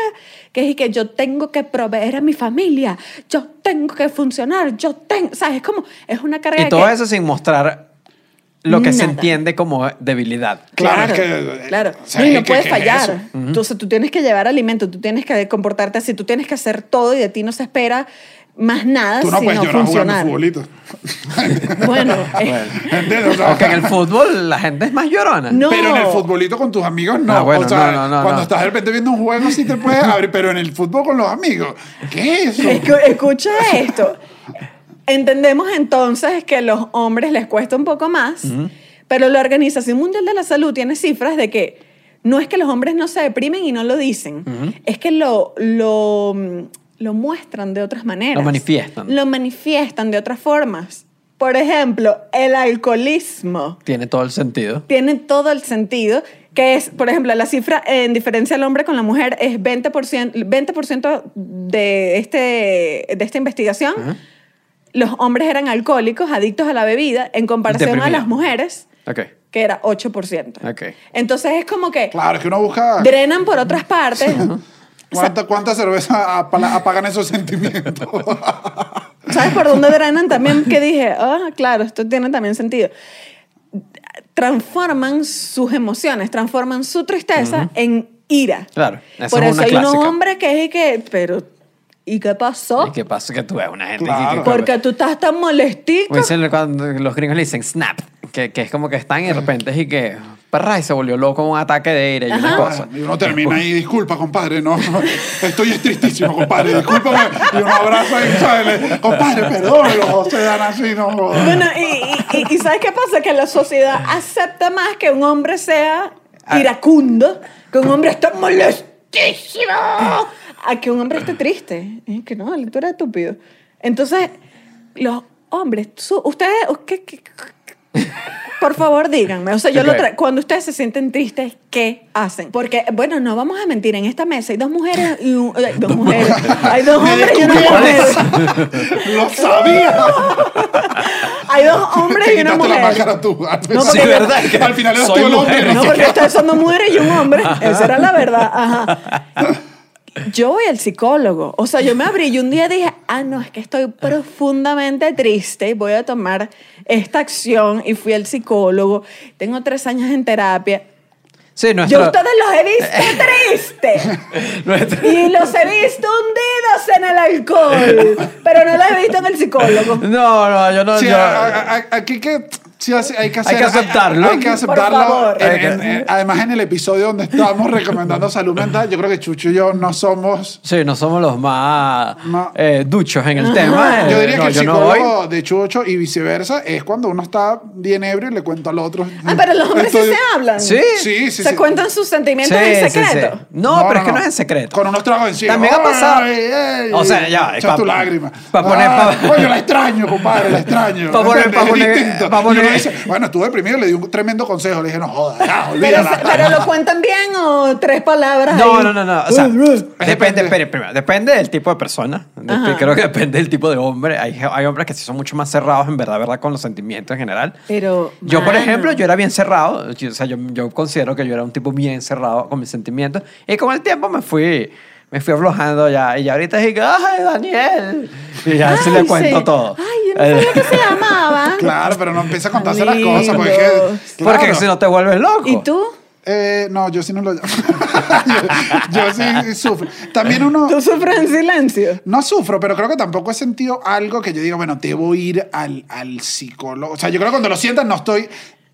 Speaker 1: que es que yo tengo que proveer a mi familia, yo tengo que funcionar, yo tengo, ¿sabes? Es como, es una carga
Speaker 2: Y todo
Speaker 1: que-
Speaker 2: eso sin mostrar lo que se entiende como debilidad.
Speaker 3: Claro,
Speaker 1: Claro,
Speaker 3: es que-
Speaker 1: claro.
Speaker 3: o sea,
Speaker 1: No, y
Speaker 3: ¿qué-
Speaker 1: no puedes
Speaker 3: es
Speaker 1: fallar.
Speaker 3: eso?
Speaker 1: Entonces tú tienes que llevar alimento, tú tienes que comportarte así, tú tienes que hacer todo y de ti no se espera más nada
Speaker 3: Tú no
Speaker 1: sino
Speaker 3: puedes llorar jugando
Speaker 1: funcionar.
Speaker 3: futbolito.
Speaker 1: Bueno, eh,
Speaker 3: ¿Entiendes? O sea,
Speaker 2: Aunque en el fútbol la gente es más llorona.
Speaker 1: No.
Speaker 3: Pero en el futbolito con tus amigos no.
Speaker 2: Ah, bueno,
Speaker 3: o sea,
Speaker 2: no, no, no,
Speaker 3: cuando
Speaker 2: no.
Speaker 3: estás de repente viendo un juego sí te puedes abrir, pero en el fútbol con los amigos, ¿qué es eso?
Speaker 1: Escu- escucha esto. Entendemos entonces que a los hombres les cuesta un poco más, pero la Organización Mundial de la Salud tiene cifras de que no es que los hombres no se deprimen y no lo dicen, es que lo, lo, lo muestran de otras maneras.
Speaker 2: Lo manifiestan.
Speaker 1: Lo manifiestan de otras formas. Por ejemplo, el alcoholismo
Speaker 2: Tiene todo el sentido.
Speaker 1: tiene todo el sentido, que es, por ejemplo, la cifra en diferencia al hombre con la mujer es 20%, 20% de, este, de esta investigación. Los hombres eran alcohólicos, adictos a la bebida, en comparación a
Speaker 2: Deprimidos.
Speaker 1: las mujeres,
Speaker 2: Ok.
Speaker 1: que era 8%.
Speaker 2: Ok.
Speaker 1: Entonces es como que
Speaker 3: Claro, es que uno busca
Speaker 1: drenan por otras partes.
Speaker 3: Cuánta, cuánta cerveza apagan esos sentimientos.
Speaker 1: ¿Sabes por dónde drenan también? Que dije, ah, claro, esto tiene también sentido. Transforman sus emociones, transforman su tristeza en ira.
Speaker 2: Claro, esa
Speaker 1: Por
Speaker 2: es
Speaker 1: eso
Speaker 2: una
Speaker 1: hay unos
Speaker 2: clásica.
Speaker 1: hombres que es que, pero, ¿y qué pasó?
Speaker 2: ¿Y qué pasa? Que tú ves una gente
Speaker 3: Claro.
Speaker 2: que... que-
Speaker 1: Porque tú estás tan molestico.
Speaker 2: Dicen cuando los gringos le dicen snap, que, que es como que están y de repente es y que perra y se volvió loco un ataque de ira y una cosa.
Speaker 3: Y uno termina ahí, disculpa, compadre, no, estoy tristísimo, compadre, discúlpame. Y uno abraza y sale, compadre, perdón, los se dan así, no.
Speaker 1: Bueno, y, y- y- y ¿sabes qué pasa? Que la sociedad acepta más que un hombre sea
Speaker 2: Ah.
Speaker 1: iracundo, que un hombre esté molestísimo, a que un hombre esté triste. Es que no, tú eres estúpido. Entonces, los hombres, su- ustedes, ¿qué- qué- por favor, díganme. O sea, yo lo
Speaker 2: Ok.
Speaker 1: tra- cuando ustedes se sienten tristes, ¿qué hacen? Porque, bueno, no vamos a mentir, en esta mesa hay dos mujeres y un, hay dos mujeres. Hay dos hombres y una mujer.
Speaker 3: Lo sabía.
Speaker 1: Hay dos hombres y una
Speaker 3: la
Speaker 1: mujer.
Speaker 3: máscara tú.
Speaker 1: No,
Speaker 3: Al
Speaker 1: porque
Speaker 3: final-
Speaker 1: yo-
Speaker 2: ¿verdad? Que
Speaker 3: Al final eres
Speaker 2: soy
Speaker 3: tú el hombre.
Speaker 1: No,
Speaker 3: ¿no?
Speaker 1: porque ustedes son dos mujeres y un hombre. Esa era la verdad. Ajá. Yo voy al psicólogo. O sea, yo me abrí y un día dije, ah, no, es que estoy profundamente triste y voy a tomar esta acción. Y fui al psicólogo. Tengo tres años en terapia.
Speaker 2: Sí,
Speaker 1: Yo
Speaker 2: nuestro...
Speaker 1: a ustedes los he visto tristes.
Speaker 2: nuestro-
Speaker 1: Y los he visto hundidos en el alcohol. Pero no los he visto en el psicólogo.
Speaker 2: No, no, yo no...
Speaker 3: Sí,
Speaker 2: yo-
Speaker 3: a- a- a- aquí que sí, hay que hacer,
Speaker 2: que aceptarlo.
Speaker 3: Hay, que aceptarlo.
Speaker 1: Por favor.
Speaker 3: En- en- en- además, en el episodio donde estábamos recomendando salud mental, yo creo que Chucho y yo no somos.
Speaker 2: Sí, no somos los más
Speaker 3: No.
Speaker 2: eh, duchos en el tema.
Speaker 3: Yo
Speaker 2: Eh,
Speaker 3: diría
Speaker 2: no,
Speaker 3: que el
Speaker 2: yo no
Speaker 3: psicólogo de Chucho y viceversa es cuando uno está bien ebrio y le cuenta al otro.
Speaker 1: Ah, pero los hombres sí se hablan.
Speaker 2: Sí.
Speaker 3: Sí, sí,
Speaker 1: se
Speaker 3: sí.
Speaker 1: cuentan sus sentimientos
Speaker 2: Sí,
Speaker 1: en secreto.
Speaker 2: sí. No, pero es que no es en secreto.
Speaker 3: Con unos tragos encima.
Speaker 2: También ha pasado.
Speaker 3: Ay, ay,
Speaker 2: O sea, ya,
Speaker 3: Echas
Speaker 2: pa-
Speaker 3: tu lágrima.
Speaker 2: pa poner-
Speaker 3: Ah,
Speaker 2: pa-
Speaker 3: Coño, la extraño, compadre, la extraño.
Speaker 2: Pa poner- pa
Speaker 3: Es
Speaker 2: poner-
Speaker 3: uno dice, bueno, estuve deprimido y le di un tremendo consejo. Le dije, no jodas, ya,
Speaker 1: Pero,
Speaker 3: olvídala.
Speaker 1: pero lo cuentan bien o tres palabras.
Speaker 2: No,
Speaker 1: ahí?
Speaker 2: no, no, no. O sea,
Speaker 3: Depende.
Speaker 2: depende, espere, primero, depende del tipo de persona.
Speaker 1: Ajá.
Speaker 2: Creo que depende del tipo de hombre. Hay, hay hombres que sí son mucho más cerrados, en verdad, ¿verdad? Con los sentimientos en general.
Speaker 1: Pero,
Speaker 2: Yo, por
Speaker 1: mano.
Speaker 2: ejemplo, yo era bien cerrado. Yo- o sea, yo, yo considero que yo era un tipo bien cerrado con mis sentimientos. Y con el tiempo me fui, me fui aflojando ya. Y ya ahorita dije, ¡ay, Daniel! Y ya sí le
Speaker 1: Ay,
Speaker 2: cuento
Speaker 1: sí.
Speaker 2: todo.
Speaker 1: Ay, yo no sabía que se llamaba.
Speaker 3: Claro, pero no empieza a contarse las cosas. Porque, es que-
Speaker 2: Porque
Speaker 3: claro.
Speaker 2: si no te vuelves loco.
Speaker 1: ¿Y tú?
Speaker 3: Eh, no, yo sí no lo llamo. yo, yo sí sufro. También uno...
Speaker 1: ¿Tú sufres en silencio?
Speaker 3: No sufro, pero creo que tampoco he sentido algo que yo diga, bueno, debo ir al, al psicólogo. O sea, yo creo que cuando lo sientas no estoy,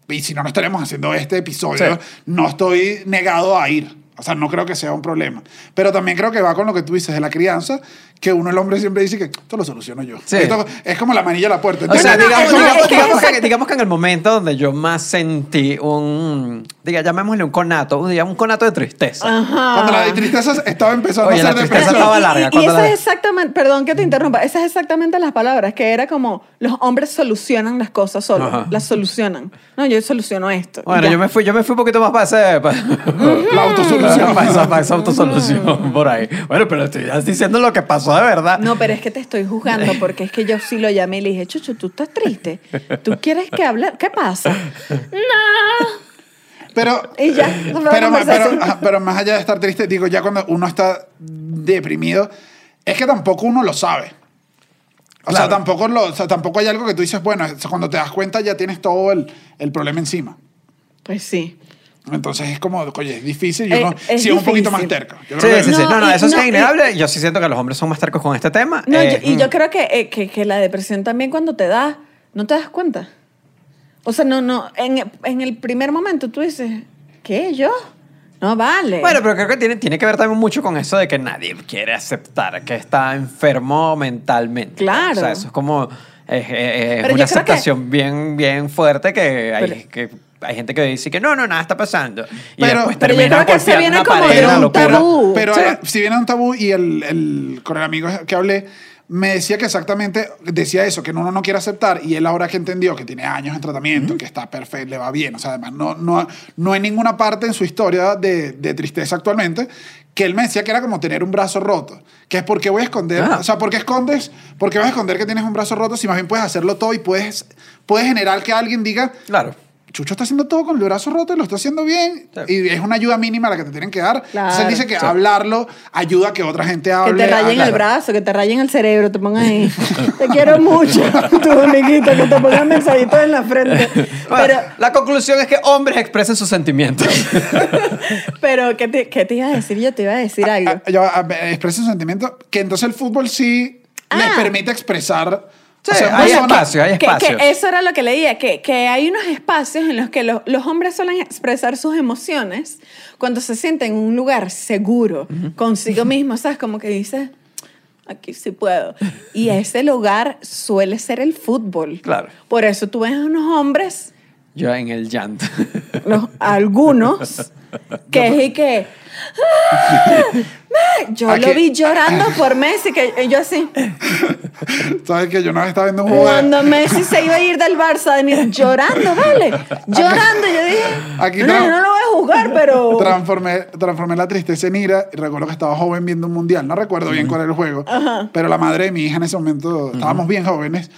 Speaker 3: y si no, no estaremos haciendo este episodio,
Speaker 2: Sí.
Speaker 3: no estoy negado a ir. O sea, no creo que sea un problema. Pero también creo que va con lo que tú dices de la crianza, que uno, el hombre, siempre dice que esto lo soluciono yo.
Speaker 2: Sí.
Speaker 3: Esto es como la manilla a la puerta.
Speaker 2: O sea,
Speaker 1: No, no,
Speaker 2: digamos, digamos-
Speaker 1: que
Speaker 2: digamos que, digamos que en el momento donde yo más sentí un, diga, llamémosle un conato, un, digamos, un conato de tristeza.
Speaker 1: Ajá.
Speaker 3: Cuando la de tristeza estaba empezando
Speaker 2: Oye,
Speaker 3: a
Speaker 2: la
Speaker 3: ser
Speaker 2: tristeza
Speaker 3: depresión.
Speaker 2: estaba
Speaker 1: Y-
Speaker 2: larga,
Speaker 1: Y, y esas
Speaker 2: la-
Speaker 1: es exactamente, perdón que te interrumpa, esas es exactamente las palabras, que era como los hombres solucionan las cosas solos,
Speaker 2: Ajá.
Speaker 1: las solucionan. No, yo soluciono esto.
Speaker 2: Bueno, yo me fui, yo me fui un poquito más para ese, para,
Speaker 3: La autosolución.
Speaker 2: Para esa, para esa autosolución por ahí. Bueno, pero estoy diciendo lo que pasó de verdad.
Speaker 1: No, pero es que te estoy juzgando porque es que yo sí lo llamé y le dije, Chucho, tú estás triste. ¿Tú quieres que hable? ¿Qué pasa? No.
Speaker 3: Pero,
Speaker 1: Y ya, no fue
Speaker 3: pero,
Speaker 1: una
Speaker 3: pero, más allá de estar triste, digo, ya cuando uno está deprimido, es que tampoco uno lo sabe. O sea, tampoco, lo, o sea, tampoco hay algo que tú dices, bueno, cuando te das cuenta ya tienes todo el, el problema encima.
Speaker 1: Pues sí.
Speaker 3: Entonces es como, oye, es difícil y
Speaker 1: Eh,
Speaker 3: uno
Speaker 1: es
Speaker 3: sí es un poquito más terco. Yo
Speaker 2: Sí, sí, sí. No, no, eso
Speaker 1: no,
Speaker 2: es innegable. Yo sí siento que los hombres son más tercos con este tema.
Speaker 1: No,
Speaker 2: Eh,
Speaker 1: yo- y yo
Speaker 2: mm.
Speaker 1: creo que, eh, que, que la depresión también cuando te da, no te das cuenta. O sea, no, no, en, en el primer momento tú dices, ¿qué? ¿Yo? No vale.
Speaker 2: Bueno, pero creo que tiene, tiene que ver también mucho con eso de que nadie quiere aceptar que está enfermo mentalmente.
Speaker 1: Claro.
Speaker 2: O sea, eso es como es, es- es una
Speaker 1: yo creo que-
Speaker 2: aceptación bien, bien fuerte que hay,
Speaker 1: Pero-
Speaker 2: que hay gente que dice que no, no, nada está pasando. Y
Speaker 3: Pero-
Speaker 2: después
Speaker 1: pero yo
Speaker 2: termina
Speaker 1: creo que se viene
Speaker 2: una
Speaker 1: como
Speaker 2: pared,
Speaker 1: de un
Speaker 2: locura.
Speaker 1: tabú.
Speaker 3: Pero
Speaker 2: Sí.
Speaker 3: si viene un tabú y el, el- con el amigo que hablé me decía que exactamente decía eso, que uno no quiere aceptar y él ahora que entendió que tiene años en tratamiento, que está perfecto, le va bien, o sea, además no, no, no hay ninguna parte en su historia de, de tristeza actualmente que él me decía que era como tener un brazo roto, que es porque voy a esconder,
Speaker 2: Ah.
Speaker 3: o sea, porque escondes, porque vas a esconder que tienes un brazo roto si más bien puedes hacerlo todo y puedes, puedes generar que alguien diga,
Speaker 2: Claro.
Speaker 3: Chucho está haciendo todo con el brazo roto y lo está haciendo bien.
Speaker 2: Sí.
Speaker 3: Y es una ayuda mínima la que te tienen que dar. Entonces él
Speaker 1: Claro.
Speaker 3: dice que
Speaker 2: Sí.
Speaker 3: hablarlo ayuda a que otra gente
Speaker 1: que
Speaker 3: hable.
Speaker 1: te rayen el brazo, que te rayen el cerebro, te pongan ahí. te quiero mucho, tu amiguito, que te pongan mensajitos en la frente.
Speaker 2: Bueno,
Speaker 1: Pero,
Speaker 2: la conclusión es que hombres expresen sus sentimientos.
Speaker 1: pero ¿qué, te, ¿qué te iba a decir? Yo te iba a decir algo.
Speaker 3: Ah, ya va, ah, expresa un sentimiento que entonces el fútbol sí les
Speaker 1: Ah.
Speaker 3: permite expresar.
Speaker 2: Sí,
Speaker 3: o sea,
Speaker 2: hay espacio, hay
Speaker 1: Que,
Speaker 2: espacio.
Speaker 1: que eso era lo que leía, que, que hay unos espacios en los que los, los hombres suelen expresar sus emociones cuando se sienten en un lugar seguro consigo mismo, ¿sabes? Como que dices, aquí sí puedo. Y ese lugar suele ser el fútbol.
Speaker 2: Claro.
Speaker 1: Por eso tú ves a unos hombres,
Speaker 2: Yo en el llanto.
Speaker 1: algunos, que es y que... Yo
Speaker 3: Aquí-
Speaker 1: lo vi llorando por Messi, que y yo así.
Speaker 3: Sabes que yo una vez estaba viendo un juego
Speaker 1: Cuando Messi se iba a ir del Barça, venía llorando, vale. Llorando. Yo dije,
Speaker 3: Aquí
Speaker 1: no, no, yo no lo voy a jugar, pero...
Speaker 3: Transformé, transformé la tristeza en ira y recuerdo que estaba joven viendo un mundial. No recuerdo bien cuál era el juego, pero la madre de mi hija en ese momento, estábamos bien jóvenes,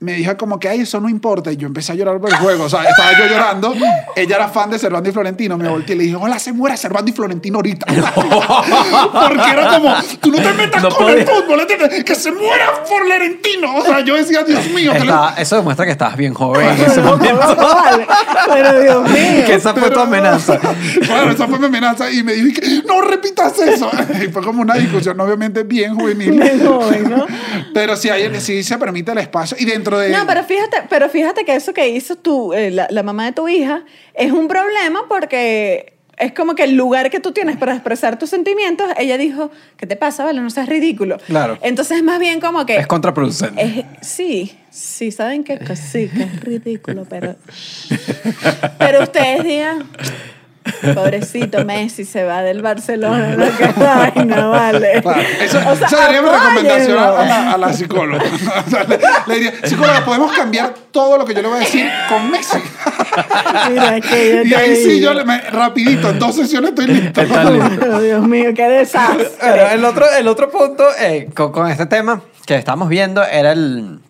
Speaker 3: me dijo como que, ay, eso no importa. Y yo empecé a llorar por el juego. O sea, estaba yo llorando. Ella era fan de Servando y Florentino. Me volteé y le dije, hola, se muera Servando y Florentino ahorita. Porque era como, tú no te metas
Speaker 2: No
Speaker 3: con el fútbol, ¿entiendes? Que se muera Florentino. O sea, yo decía, Dios mío. que le-
Speaker 2: eso demuestra que estabas bien joven en ese
Speaker 1: Pero,
Speaker 2: momento.
Speaker 1: Pero Dios mío.
Speaker 2: que esa fue tu amenaza.
Speaker 3: Claro, esa fue mi amenaza y me dijo no repitas eso. Y fue como una discusión, obviamente bien juvenil.
Speaker 1: Bien joven, ¿no?
Speaker 3: Pero sí, hay, sí se permite el espacio y dentro de...
Speaker 1: No, pero fíjate, pero fíjate que eso que hizo tu, eh, la, la mamá de tu hija es un problema porque es como que el lugar que tú tienes para expresar tus sentimientos, ella dijo, ¿qué te pasa? Vale, no seas ridículo.
Speaker 2: Claro.
Speaker 1: Entonces es más bien como que...
Speaker 2: Es contraproducente.
Speaker 1: Es- sí, sí, saben que, que sí, que es ridículo, pero. Pero ustedes digan. Pobrecito Messi se va del Barcelona. No, qué vaina, vale.
Speaker 3: Claro, Eso,
Speaker 1: O sea,
Speaker 3: esa sería mi recomendación a, la, a la psicóloga. O sea, le, le diría, psicóloga, podemos cambiar todo lo que yo le voy a decir con Messi.
Speaker 1: Mira, que yo
Speaker 3: Y ahí sí, yo le, me- rapidito, en dos sesiones estoy listo.
Speaker 1: Oh, Dios mío, qué desastre.
Speaker 2: el otro, el otro punto eh, con, con este tema que estamos viendo era el...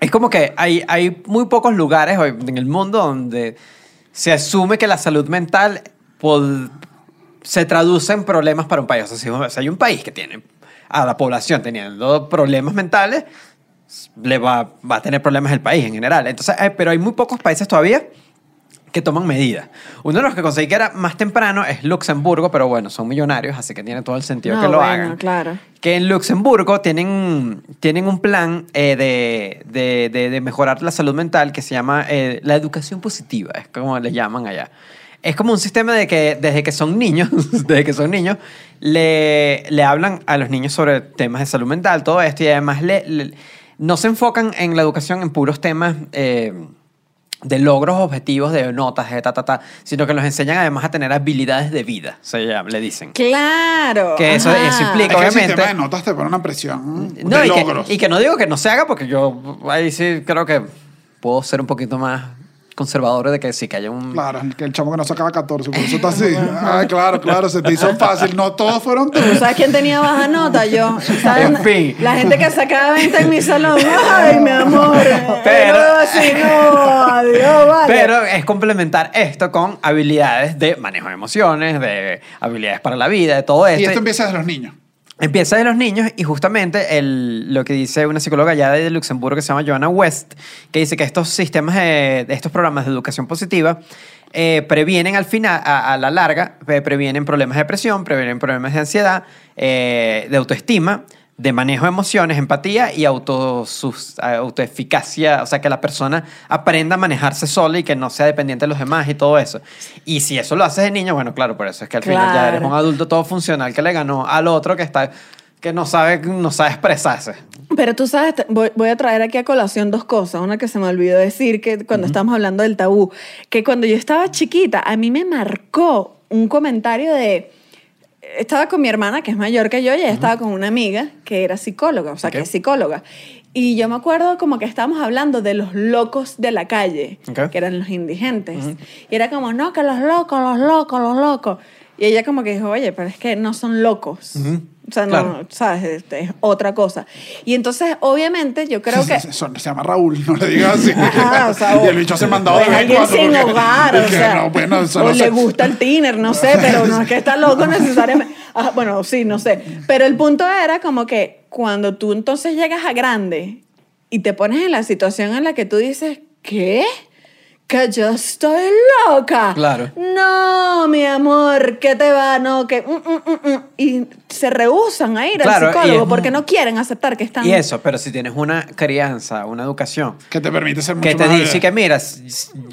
Speaker 2: Es como que hay, hay muy pocos lugares en el mundo donde se asume que la salud mental se traduce en problemas para un país. O sea, si, hay un país que tiene a la población teniendo problemas mentales, le va, va a tener problemas el país en general. Entonces, eh, pero hay muy pocos países todavía que toman medidas. Uno de los que conseguí que era más temprano es Luxemburgo, pero bueno, son millonarios, así que tiene todo el sentido
Speaker 1: No,
Speaker 2: que lo
Speaker 1: bueno,
Speaker 2: hagan.
Speaker 1: claro.
Speaker 2: Que en Luxemburgo tienen, tienen un plan eh, de, de- de- de mejorar la salud mental que se llama eh, la educación positiva, es como le llaman allá. Es como un sistema de que desde que son niños, desde que son niños, le, le hablan a los niños sobre temas de salud mental, todo esto, y además le, le- no se enfocan en la educación en puros temas eh, de logros objetivos, de notas, de ta, ta, ta, sino que los enseñan además a tener habilidades de vida, se llama- le dicen.
Speaker 1: Claro.
Speaker 2: Que eso- eso
Speaker 3: Es
Speaker 2: implica-
Speaker 3: que el
Speaker 2: obviamente-
Speaker 3: sistema de notas te pone una presión
Speaker 2: No,
Speaker 3: de
Speaker 2: y,
Speaker 3: logros.
Speaker 2: que, y que no digo que no se haga, porque yo ahí sí creo que puedo ser un poquito más conservador de que sí que haya un...
Speaker 3: Claro, el, que el chamo que no sacaba 14, por eso está así. Ay, claro, claro, se te hizo fácil. No todos fueron tú.
Speaker 1: ¿Tú sabes quién tenía baja nota? Yo.
Speaker 2: Fin.
Speaker 1: La gente que sacaba 20 en mi salón. Ay, mi amor.
Speaker 2: Pero-
Speaker 1: así no. Adiós, vale.
Speaker 2: Pero es complementar esto con habilidades de manejo de emociones, de habilidades para la vida, de todo esto.
Speaker 3: Y esto empieza desde los niños.
Speaker 2: Empieza de los niños y justamente el, lo que dice una psicóloga ya de Luxemburgo que se llama Joanna West, que dice que estos sistemas, estos programas de educación positiva eh, previenen al final, a, a la larga, eh, previenen problemas de depresión, previenen problemas de ansiedad, eh, de autoestima, de manejo de emociones, empatía y auto, sus- autoeficacia, o sea, que la persona aprenda a manejarse sola y que no sea dependiente de los demás y todo eso. Y si eso lo haces de niño, bueno, claro, por eso es que al final ya eres
Speaker 1: Claro.
Speaker 2: un adulto todo funcional que le ganó al otro que está que no sabe no sabe expresarse.
Speaker 1: Pero tú sabes, voy, voy a traer aquí a colación dos cosas. Una que se me olvidó decir que cuando estábamos hablando del tabú, que cuando yo estaba chiquita, a mí me marcó un comentario de... Estaba con mi hermana, que es mayor que yo, y ella estaba con una amiga que era psicóloga, o sea, que
Speaker 2: Ok.
Speaker 1: es psicóloga. Y yo me acuerdo como que estábamos hablando de los locos de la calle,
Speaker 2: Ok.
Speaker 1: que eran los indigentes. Y era como, no, que los locos, los locos, los locos. Y ella como que dijo, oye, pero es que no son locos. O sea, no,
Speaker 2: Claro.
Speaker 1: ¿sabes? Este, es otra cosa. Y entonces, obviamente, yo creo que...
Speaker 3: Se, se- llama Raúl, no le digas así.
Speaker 1: Ajá, o sea,
Speaker 3: y el bicho se mandaba de
Speaker 1: alguien sin
Speaker 3: porque-
Speaker 1: hogar, o sea,
Speaker 3: no, bueno, eso
Speaker 1: o
Speaker 3: no
Speaker 1: le
Speaker 3: sé.
Speaker 1: gusta el tiner, no sé, pero no es que está loco necesariamente. Ajá, bueno, sí, no sé. Pero el punto era como que cuando tú entonces llegas a grande y te pones en la situación en la que tú dices, ¿qué? Que yo estoy loca.
Speaker 2: Claro.
Speaker 1: No, mi amor, ¿qué te va? No, que... mm, mm, mm, mm. Y se rehusan a ir
Speaker 2: Claro,
Speaker 1: al psicólogo
Speaker 2: es-
Speaker 1: porque no quieren aceptar que están...
Speaker 2: Y eso, pero si tienes una crianza, una educación
Speaker 3: Que te permite ser mucho
Speaker 2: que te
Speaker 3: más
Speaker 2: dice que mira,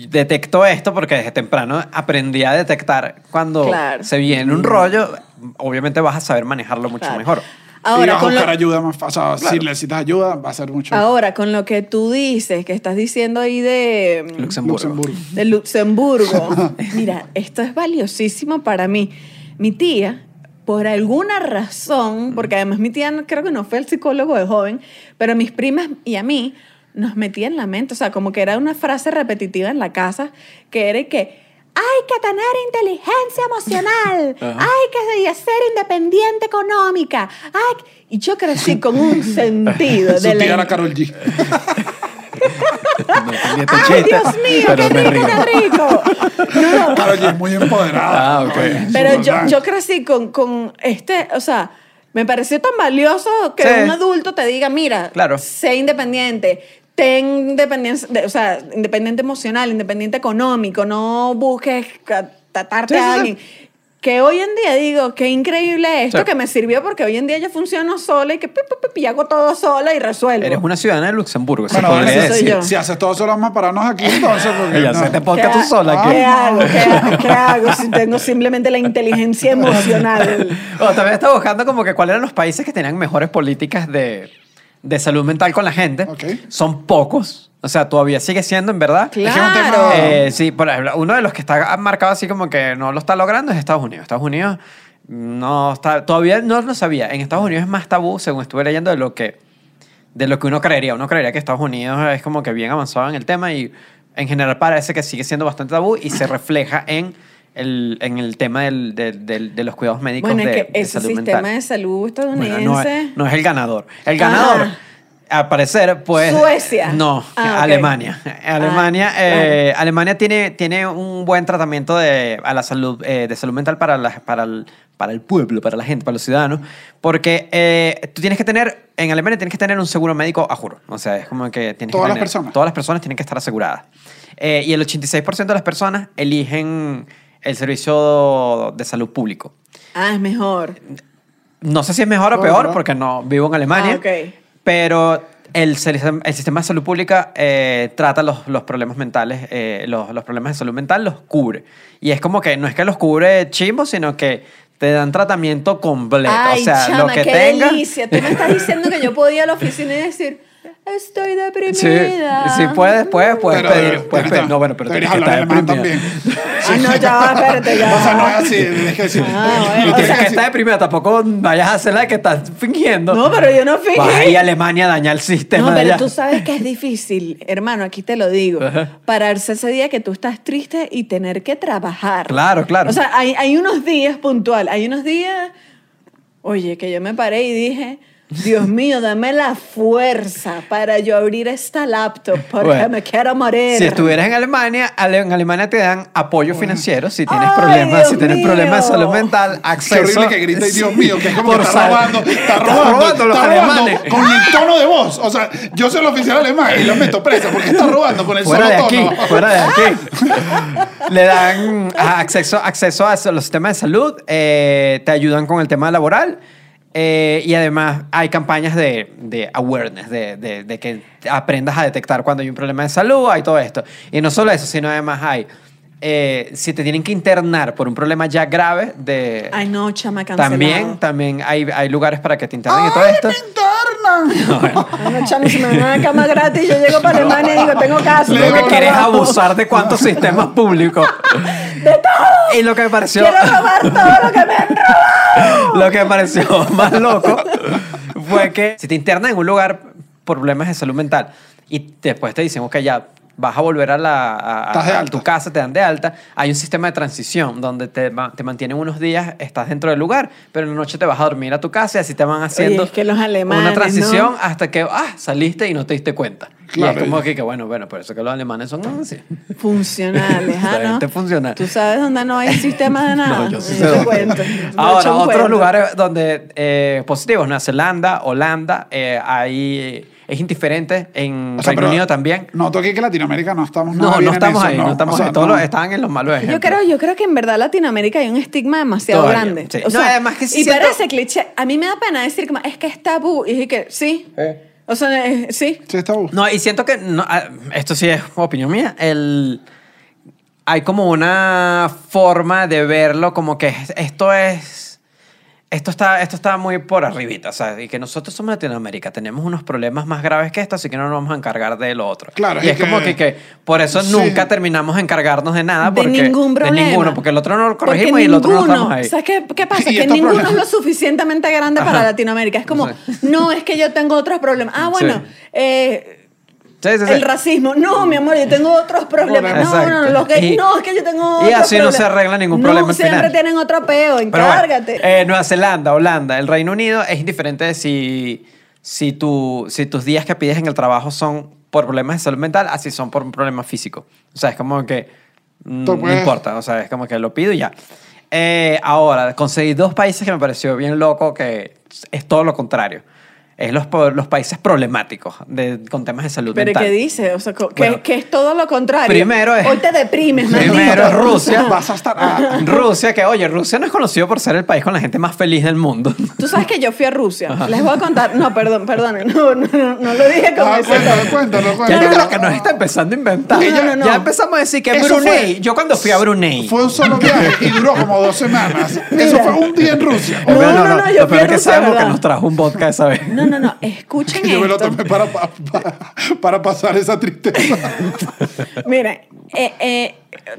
Speaker 2: detecto esto porque desde temprano aprendí a detectar cuando
Speaker 1: Claro.
Speaker 2: se viene un rollo, obviamente vas a saber manejarlo mucho
Speaker 1: Claro.
Speaker 2: mejor.
Speaker 3: Y
Speaker 1: Ahora,
Speaker 3: vas a
Speaker 1: con lo-
Speaker 3: buscar ayuda más fácil. O sea, si necesitas ayuda, va a ser mucho.
Speaker 1: Ahora, con lo que tú dices, que estás diciendo ahí de,
Speaker 2: Luxemburgo.
Speaker 3: Luxemburgo.
Speaker 1: de Luxemburgo, mira, esto es valiosísimo para mí. Mi tía, por alguna razón, porque además mi tía no- creo que no fue el psicólogo de joven, pero mis primas y a mí nos metía en la mente, o sea, como que era una frase repetitiva en la casa, que era que hay que tener inteligencia emocional, hay que ser independiente económica. hay que-". Y yo crecí con un sentido de la
Speaker 3: era Carol G.
Speaker 2: No
Speaker 1: ¡Ay, Dios mío,
Speaker 2: pero
Speaker 1: qué
Speaker 2: me
Speaker 1: rico, qué rico! No, no,
Speaker 3: Carol G es muy empoderada.
Speaker 2: Ah,
Speaker 1: pero yo, yo crecí con, con este, o sea, me pareció tan valioso que
Speaker 2: Sí.
Speaker 1: un adulto te diga, mira,
Speaker 2: Claro.
Speaker 1: sé independiente, ten independencia, de- o sea, independiente emocional, independiente económico, no busques tratarte
Speaker 2: Sí, sí,
Speaker 1: a
Speaker 2: sí.
Speaker 1: alguien. Que hoy en día digo, qué increíble esto,
Speaker 2: Sí.
Speaker 1: que me sirvió porque hoy en día yo funciono sola y que pi, pi, pi, hago todo sola y resuelvo.
Speaker 2: Eres una ciudadana de Luxemburgo,
Speaker 3: Bueno,
Speaker 1: soy
Speaker 2: decir.
Speaker 1: yo.
Speaker 3: Si haces todo solo, vamos a pararnos aquí entonces. Porque no.
Speaker 2: se te
Speaker 1: ¿Qué
Speaker 2: podcast tú sola aquí.
Speaker 1: ¿Qué hago? ¿Qué, ha- qué hago si tengo simplemente la inteligencia emocional?
Speaker 2: O también estaba buscando como que cuáles eran los países que tenían mejores políticas de, de salud mental con la gente. Son pocos. O sea, todavía sigue siendo, en verdad.
Speaker 1: Claro.
Speaker 2: Eh, sí, por ejemplo, uno de los que está marcado así como que no lo está logrando es Estados Unidos. Estados Unidos no está, todavía no lo sabía. En Estados Unidos es más tabú, según estuve leyendo, de lo que, de lo que uno creería. Uno creería que Estados Unidos es como que bien avanzado en el tema y en general parece que sigue siendo bastante tabú y se refleja en el, en el tema del- del- del- de los cuidados médicos
Speaker 1: Bueno,
Speaker 2: de,
Speaker 1: es que
Speaker 2: de
Speaker 1: ese
Speaker 2: salud
Speaker 1: sistema
Speaker 2: mental.
Speaker 1: de salud estadounidense.
Speaker 2: Bueno, no, es, no es el ganador. El
Speaker 1: Ah.
Speaker 2: ganador, al parecer, pues...
Speaker 1: Suecia.
Speaker 2: No,
Speaker 1: Ah, ok.
Speaker 2: Alemania. Alemania,
Speaker 1: Ah,
Speaker 2: eh, Alemania tiene, tiene un buen tratamiento de, a la salud, eh, de salud mental para, la- para, el, para el pueblo, para la gente, para los ciudadanos. Porque eh, tú tienes que tener, en Alemania tienes que tener un seguro médico a juro. O sea, es como que tienes
Speaker 3: Todas
Speaker 2: que
Speaker 3: las
Speaker 2: tener-
Speaker 3: personas.
Speaker 2: Todas las personas tienen que estar aseguradas. Eh, y el 86% de las personas eligen el servicio de salud público.
Speaker 1: Ah, es mejor.
Speaker 2: No sé si es mejor o peor
Speaker 3: ¿no?
Speaker 2: porque no vivo en Alemania.
Speaker 1: Ah, ok.
Speaker 2: Pero el, el sistema de salud pública eh, trata los, los problemas mentales, eh, los, los problemas de salud mental los cubre. Y es como que no es que los cubre chimbo, sino que te dan tratamiento completo.
Speaker 1: Ay,
Speaker 2: o sea,
Speaker 1: chama,
Speaker 2: lo que
Speaker 1: qué
Speaker 2: tenga.
Speaker 1: delicia. Tú me estás diciendo que yo podía ir a la oficina y decir, estoy
Speaker 2: Sí,
Speaker 1: deprimida.
Speaker 2: sí, puedes, puedes, puedes
Speaker 3: Pero,
Speaker 2: pedir.
Speaker 3: pero,
Speaker 2: puedes pedir- no, bueno, pero tienes que estar deprimida.
Speaker 3: también.
Speaker 1: Ah, no, ya va, espérate, ya.
Speaker 3: O sea, no es así, tienes que decir.
Speaker 1: Ah, bueno,
Speaker 2: Y
Speaker 1: o
Speaker 2: tienes
Speaker 1: sea,
Speaker 2: que
Speaker 3: sí.
Speaker 2: estar deprimida, tampoco vayas a hacer la que estás fingiendo.
Speaker 1: No, pero yo no fingí.
Speaker 2: Vas ahí a Alemania a dañar el sistema
Speaker 1: No,
Speaker 2: de
Speaker 1: pero
Speaker 2: allá.
Speaker 1: tú sabes que es difícil, hermano, aquí te lo digo.
Speaker 2: Ajá.
Speaker 1: Pararse ese día que tú estás triste y tener que trabajar.
Speaker 2: Claro, claro.
Speaker 1: O sea, hay, hay unos días puntual, hay unos días, oye, que yo me paré y dije, Dios mío, dame la fuerza para yo abrir esta laptop porque
Speaker 2: Bueno,
Speaker 1: me quiero morir.
Speaker 2: Si estuvieras en Alemania, ale- en Alemania te dan apoyo financiero si tienes
Speaker 1: Ay,
Speaker 2: problemas,
Speaker 1: Dios
Speaker 2: si tienes
Speaker 1: mío.
Speaker 2: problemas de salud mental,
Speaker 3: Qué
Speaker 2: acceso.
Speaker 3: horrible que grita, Dios mío, que es como
Speaker 2: Por
Speaker 3: que está
Speaker 2: sal-
Speaker 3: robando, está
Speaker 2: Está
Speaker 3: robando,
Speaker 2: robando los
Speaker 3: está robando
Speaker 2: alemanes.
Speaker 3: con el tono de voz. O sea, yo soy el oficial alemán y lo meto presa porque está robando con el
Speaker 2: Fuera de
Speaker 3: solo
Speaker 2: aquí,
Speaker 3: tono.
Speaker 2: fuera de aquí. Le dan acceso, acceso a los sistemas de salud, eh, te ayudan con el tema laboral eh, y además hay campañas de, de awareness, de, de- de que aprendas a detectar cuando hay un problema de salud, hay todo esto. Y no solo eso, sino además hay, eh, si te tienen que internar por un problema ya grave de...
Speaker 1: Ay, no, chama, cancelado.
Speaker 2: También, también hay, hay lugares para que te internen y todo
Speaker 3: ¡Ay,
Speaker 2: esto.
Speaker 3: me internan!
Speaker 1: Ay, no, chama, si me dan una cama gratis, yo llego para Alemania y digo, tengo casa,
Speaker 3: Le
Speaker 1: tengo
Speaker 2: Quieres
Speaker 1: trabajo.
Speaker 2: abusar de cuántos sistemas públicos.
Speaker 1: ¡De todo!
Speaker 2: Y lo que me pareció...
Speaker 1: Quiero robar todo lo que me han robado.
Speaker 2: Lo que me pareció más loco fue que si te internas en un lugar por problemas de salud mental y después te dicen, ok, ya vas a volver a, la, a- a- a tu casa, te dan de alta, hay un sistema de transición donde te, te mantienen unos días, estás dentro del lugar, pero en la noche te vas a dormir a tu casa y así te van haciendo
Speaker 1: es que los alemanes,
Speaker 2: una transición
Speaker 1: ¿no?
Speaker 2: hasta que ah, saliste y no te diste cuenta. Y
Speaker 3: Claro.
Speaker 2: es como que, que, bueno, bueno, por eso que los alemanes son así.
Speaker 1: Funcionales, ¿ah, no?
Speaker 2: gente funcional.
Speaker 1: ¿Tú sabes dónde no hay sistema de nada?
Speaker 2: No, yo sí sé Ahora, otros lugares donde eh, positivos, Nueva Zelanda, Holanda, eh, ahí es indiferente, en
Speaker 3: O sea,
Speaker 2: Reino Unido también.
Speaker 3: Noto aquí que Latinoamérica no estamos nada
Speaker 2: No,
Speaker 3: bien
Speaker 2: no
Speaker 3: en
Speaker 2: estamos
Speaker 3: eso,
Speaker 2: ahí, no, estamos
Speaker 3: O sea,
Speaker 2: ahí. Todos
Speaker 3: no.
Speaker 2: están en los malos ejemplos.
Speaker 1: Yo creo, yo creo que en verdad Latinoamérica hay un estigma demasiado
Speaker 2: Todavía,
Speaker 1: grande.
Speaker 2: sí.
Speaker 1: O
Speaker 2: No,
Speaker 1: sea,
Speaker 2: además que sí
Speaker 1: y
Speaker 2: siento-
Speaker 1: parece cliché. A mí me da pena decir como, es que es tabú. Y dije que sí.
Speaker 2: Eh.
Speaker 1: O sea, eh, sí.
Speaker 3: Sí, está bu-
Speaker 2: No, y siento que, no, ah, esto sí es opinión mía, el, hay como una forma de verlo como que esto es... Esto está, esto está muy por arribita, o sea, y que nosotros somos Latinoamérica, tenemos unos problemas más graves que esto, así que no nos vamos a encargar de lo otro.
Speaker 3: Claro,
Speaker 2: y
Speaker 3: es
Speaker 2: es como
Speaker 3: que-
Speaker 2: que, que por eso
Speaker 3: Sí.
Speaker 2: nunca terminamos encargarnos de nada.
Speaker 1: De
Speaker 2: Porque,
Speaker 1: ningún problema.
Speaker 2: De ninguno, porque el otro no lo
Speaker 1: Porque
Speaker 2: corregimos y el otro no estamos ahí.
Speaker 1: ¿Sabes qué, qué pasa? Que ninguno
Speaker 3: problemas-
Speaker 1: es lo suficientemente grande para
Speaker 2: Ajá.
Speaker 1: Latinoamérica. Es como,
Speaker 2: Sí.
Speaker 1: no, es que yo tengo otros problemas. Ah, bueno,
Speaker 2: Sí.
Speaker 1: eh,
Speaker 2: Sí, sí, sí.
Speaker 1: el racismo. No, mi amor, yo tengo otros problemas. No,
Speaker 2: Exacto.
Speaker 1: no, no, los gays.
Speaker 2: Y-
Speaker 1: no, es que yo tengo
Speaker 2: y
Speaker 1: otros
Speaker 2: así no se
Speaker 1: problemas.
Speaker 2: arregla ningún
Speaker 1: No,
Speaker 2: problema
Speaker 1: siempre
Speaker 2: final.
Speaker 1: tienen otro peo,
Speaker 2: Pero bueno,
Speaker 1: encárgate.
Speaker 2: eh, Nueva Zelanda, Holanda, el Reino Unido es indiferente de si, si, tu, si tus días que pides en el trabajo son por problemas de salud mental, así son por un problema físico. O sea, es como que mm, no
Speaker 3: puedes-
Speaker 2: importa, o sea, es como que lo pido y ya. Eh, ahora, conseguí dos países que me pareció bien loco, que es todo lo contrario. Es los, los países problemáticos de, con temas de salud
Speaker 1: ¿Pero
Speaker 2: mental.
Speaker 1: qué dice? O sea, que,
Speaker 2: Bueno,
Speaker 1: que es todo lo contrario.
Speaker 2: primero es-
Speaker 1: Hoy te deprimes,
Speaker 2: Primero es Rusia.
Speaker 3: Vas a estar. ah,
Speaker 2: Rusia, que oye, Rusia no es conocido por ser el país con la gente más feliz del mundo.
Speaker 1: Tú sabes que yo fui a Rusia. Les voy a contar. No, perdón, perdón. No, no, no, no lo dije como
Speaker 3: ah,
Speaker 1: ese
Speaker 3: cuéntalo, cuéntalo,
Speaker 2: Ya yo
Speaker 3: cuéntalo.
Speaker 2: creo que nos está empezando a inventar.
Speaker 1: No, no, no.
Speaker 2: Ya empezamos a decir que
Speaker 3: Eso
Speaker 2: Brunei.
Speaker 3: fue-
Speaker 2: yo cuando fui a Brunei.
Speaker 3: Fue un solo viaje y duró como dos semanas. Eso fue un día en Rusia.
Speaker 1: No,
Speaker 2: Pero
Speaker 1: no, no, yo fui a
Speaker 2: es que
Speaker 1: Rusia,
Speaker 2: sabemos que nos trajo un vodka esa vez.
Speaker 1: No, no, no. Escuchen
Speaker 3: Yo me lo tomé para, pa- pa- para pasar esa tristeza.
Speaker 1: Miren, eh, eh,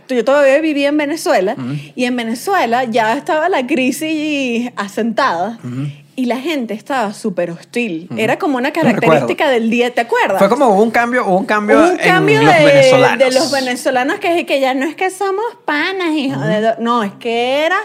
Speaker 1: yo todavía vivía en Venezuela y en Venezuela ya estaba la crisis asentada y la gente estaba súper hostil. Era como una característica del día, ¿te acuerdas?
Speaker 2: Fue como un cambio, un cambio,
Speaker 1: un cambio
Speaker 2: en los
Speaker 1: de,
Speaker 2: venezolanos.
Speaker 1: de los venezolanos que, que ya no es que somos panas, hijo de No, es que era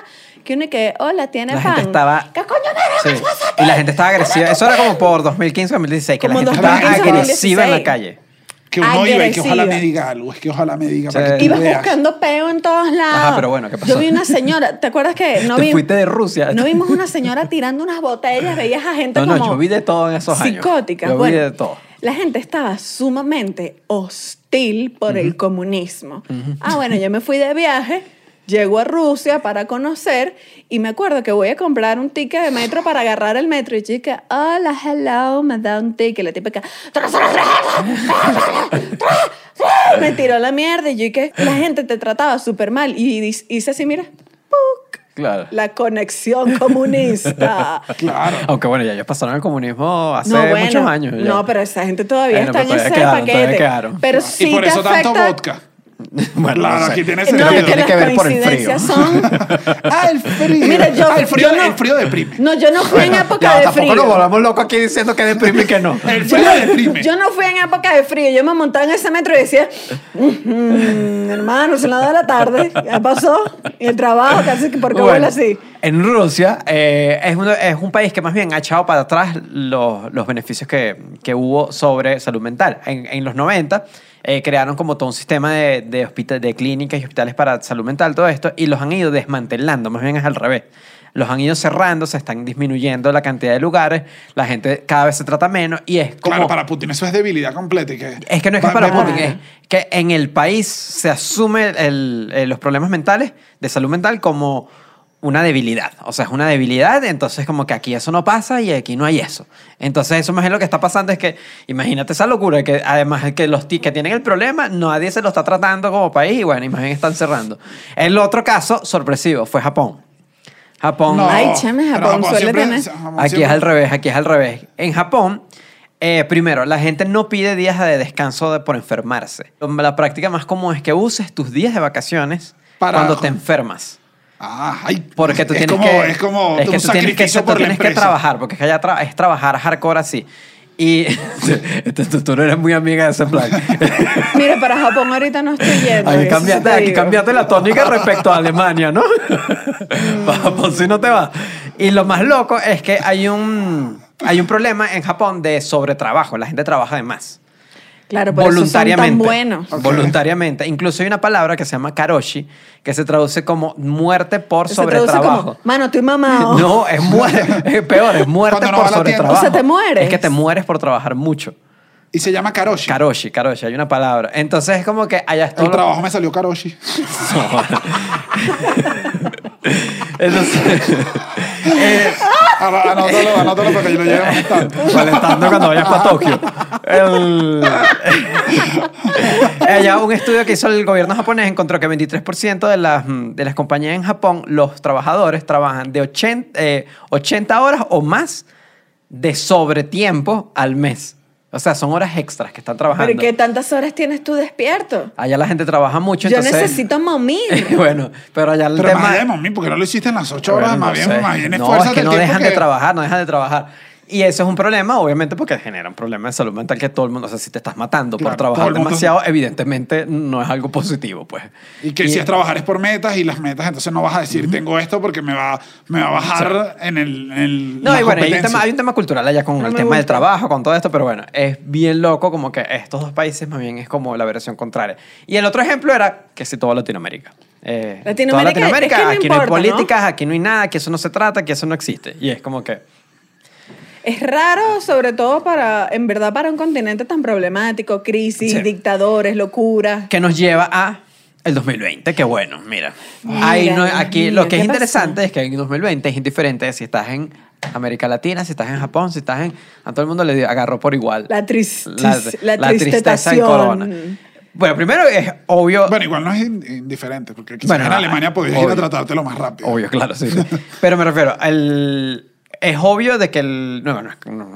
Speaker 1: que uno que, hola, tiene
Speaker 2: La
Speaker 1: pan.
Speaker 2: gente estaba-
Speaker 1: ¿Qué coño no
Speaker 2: Sí. Y la gente estaba agresiva. Eso era como por 2015, 2016, que
Speaker 1: Como
Speaker 2: la gente
Speaker 1: 2015,
Speaker 2: estaba agresiva en la
Speaker 1: 2016.
Speaker 2: calle.
Speaker 3: Que uno iba y que ojalá
Speaker 1: Agresiva.
Speaker 3: me diga algo. Es que ojalá me diga
Speaker 2: Sí.
Speaker 3: para que tú
Speaker 1: Ibas
Speaker 3: veas.
Speaker 1: buscando peo en todos lados.
Speaker 2: Ajá, pero bueno, ¿qué pasó?
Speaker 1: Yo vi una señora, ¿te acuerdas que no
Speaker 2: Te
Speaker 1: vi,
Speaker 2: fuiste de Rusia.
Speaker 1: No vimos una señora tirando unas botellas, veías a gente
Speaker 2: No, no,
Speaker 1: como
Speaker 2: yo vi de todo en esos años.
Speaker 1: psicótica.
Speaker 2: Yo vi
Speaker 1: Bueno,
Speaker 2: de todo.
Speaker 1: La gente estaba sumamente hostil por el comunismo. Ah, bueno, yo me fui de viaje, llego a Rusia para conocer y me acuerdo que voy a comprar un ticket de metro para agarrar el metro y chica, hola, hello, me da un ticket. La típica, me tiró la mierda y yo que la gente te trataba súper mal y hice así, mira, ¡puc!
Speaker 2: Claro.
Speaker 1: la conexión comunista.
Speaker 3: Claro.
Speaker 2: Aunque bueno, ya ellos pasaron el comunismo hace
Speaker 1: No, bueno,
Speaker 2: muchos años. ya.
Speaker 1: No, pero esa gente todavía
Speaker 2: Bueno,
Speaker 1: está en ese
Speaker 2: quedaron,
Speaker 1: paquete. Pero
Speaker 3: Y
Speaker 1: sí
Speaker 3: por
Speaker 1: te
Speaker 3: eso tanto vodka.
Speaker 2: Bueno,
Speaker 3: Claro,
Speaker 2: no sé.
Speaker 3: aquí tiene
Speaker 1: No,
Speaker 3: sentido.
Speaker 1: es que
Speaker 2: tiene que ver por el frío.
Speaker 1: coincidencias son...
Speaker 3: Ah, el frío.
Speaker 1: Mira, yo-
Speaker 3: Ah, el frío,
Speaker 1: yo no-
Speaker 3: el frío deprime.
Speaker 1: No, yo no fui en época
Speaker 2: Ya,
Speaker 1: de
Speaker 2: tampoco
Speaker 1: frío.
Speaker 2: nos volvamos locos aquí diciendo que deprime y que no.
Speaker 3: El
Speaker 1: Yo
Speaker 3: frío
Speaker 1: no,
Speaker 3: deprime.
Speaker 1: yo no fui en época de frío. Yo me montaba en ese metro y decía, "Mm, hermano, son las de la tarde. Ya pasó. Y el trabajo, casi que porque
Speaker 2: Bueno,
Speaker 1: huele así.
Speaker 2: En Rusia eh, es, uno- es un país que más bien ha echado para atrás los, los beneficios que, que hubo sobre salud mental. En, en los 90 eh, crearon como todo un sistema de, de, clínicas y hospitales para salud mental, todo esto, y los han ido desmantelando, más bien es al revés. Los han ido cerrando, se están disminuyendo la cantidad de lugares, la gente cada vez se trata menos y es como...
Speaker 3: Claro, para Putin eso es debilidad completa. Y que,
Speaker 2: Es que no es que para Putin, es que en el país se asume el- los problemas mentales, de salud mental, como una debilidad. O sea, es una debilidad, entonces como que aquí eso no pasa y aquí no hay eso. Entonces eso más bien lo que está pasando es que, imagínate esa locura, que además que los ti- que tienen el problema, nadie se lo está tratando como país y bueno, bien están cerrando. El otro caso sorpresivo fue Japón. Japón...
Speaker 3: No,
Speaker 1: Ay, chame, Japón suele
Speaker 3: siempre-
Speaker 1: tener-
Speaker 3: Japón
Speaker 2: Aquí es al revés, aquí es al revés. En Japón, eh, primero, la gente no pide días de descanso de- por enfermarse. La práctica más común es que uses tus días de vacaciones
Speaker 3: Para-
Speaker 2: cuando te enfermas.
Speaker 3: Ah, ay,
Speaker 2: Porque tú
Speaker 3: es
Speaker 2: tienes
Speaker 3: como,
Speaker 2: que...
Speaker 3: Es como
Speaker 2: es que
Speaker 3: un
Speaker 2: tú tienes que, tú tienes que trabajar, porque es que allá tra- es trabajar hardcore así. Y tú, tú- no eres muy amiga de ese plan.
Speaker 1: Mira, para Japón ahorita no estoy yendo.
Speaker 2: Aquí
Speaker 1: eso
Speaker 2: cambiaste, aquí cambiaste la tónica respecto a Alemania, ¿no? Para Japón sí no te va. Y lo más loco es que hay un, hay un problema en Japón de sobretrabajo. La gente trabaja de más.
Speaker 1: Claro, por eso son
Speaker 2: voluntariamente.
Speaker 1: tan buenos.
Speaker 3: Ok.
Speaker 2: Voluntariamente. Incluso hay una palabra que se llama karoshi, que se traduce como muerte por
Speaker 1: Se traduce
Speaker 2: sobretrabajo.
Speaker 1: como, mano, estoy mamado.
Speaker 2: No, es, muerte, es peor, es muerte
Speaker 3: Cuando no
Speaker 2: por
Speaker 3: va la tienda.
Speaker 2: sobretrabajo.
Speaker 1: O sea, te mueres.
Speaker 2: Es que te mueres por trabajar mucho.
Speaker 3: Y se llama Karoshi.
Speaker 2: Karoshi, karoshi, hay una palabra. Entonces es como que allá es todo
Speaker 3: El
Speaker 2: lo-
Speaker 3: trabajo me salió Karoshi.
Speaker 2: Entonces, eh,
Speaker 3: Anótalo, anótalo para que yo lo lleve molestando.
Speaker 2: molestando cuando vayas para Tokio. El- Ella, un estudio que hizo el gobierno japonés encontró que 23% de las, mm, de las compañías en Japón, los trabajadores trabajan de 80, eh, 80 horas o más de sobretiempo al mes. O sea, son horas extras que están trabajando.
Speaker 1: Pero ¿y ¿qué tantas horas tienes tú despierto?
Speaker 2: Allá la gente trabaja mucho,
Speaker 1: Yo
Speaker 2: entonces...
Speaker 1: necesito momir.
Speaker 2: bueno, pero allá el
Speaker 3: Pero
Speaker 2: tema...
Speaker 3: más de mami, porque no lo hiciste en las ocho horas,
Speaker 2: Bueno,
Speaker 3: más
Speaker 2: no
Speaker 3: bien,
Speaker 2: sé.
Speaker 3: más bien
Speaker 2: No, es que no dejan de trabajar, no dejan de trabajar. Y eso es un problema, obviamente, porque genera un problema de salud mental que todo el mundo, o sea, si te estás matando
Speaker 3: Claro,
Speaker 2: por trabajar demasiado, evidentemente no es algo positivo, pues.
Speaker 3: Y que si es trabajar es por metas y las metas, entonces no vas a decir tengo esto porque me va, me va a bajar en el. En el
Speaker 2: No,
Speaker 3: la
Speaker 2: y bueno, hay un, tema, hay un tema cultural allá con
Speaker 1: No
Speaker 2: el tema del trabajo, con todo esto, pero bueno, es bien loco como que estos dos países más bien es como la versión contraria. Y el otro ejemplo era que si toda Latinoamérica. Eh,
Speaker 1: Latinoamérica,
Speaker 2: toda Latinoamérica,
Speaker 1: es que no
Speaker 2: aquí no hay
Speaker 1: ¿no?
Speaker 2: políticas, aquí no hay nada, que eso no se trata, que eso no existe. Y es como que...
Speaker 1: Es raro, sobre todo para, en verdad, para un continente tan problemático, crisis,
Speaker 2: Sí.
Speaker 1: dictadores, locuras.
Speaker 2: que nos lleva a el 2020, que bueno, mira.
Speaker 1: Mira,
Speaker 2: Ahí no- aquí lo que es
Speaker 1: ¿qué pasó?
Speaker 2: interesante es que en 2020 es indiferente si estás en América Latina, si estás en Japón, si estás en... A todo el mundo le agarró por igual.
Speaker 1: La, tris-
Speaker 2: La-
Speaker 1: la,
Speaker 2: la tristeza
Speaker 1: tristetación.
Speaker 2: corona. Bueno, primero es obvio...
Speaker 3: Bueno, igual no es in- indiferente, porque quizás
Speaker 2: Bueno,
Speaker 3: en Alemania podías ir a tratártelo más rápido.
Speaker 2: Obvio, claro, sí. sí. Pero me refiero, el, es obvio de que el. No, no,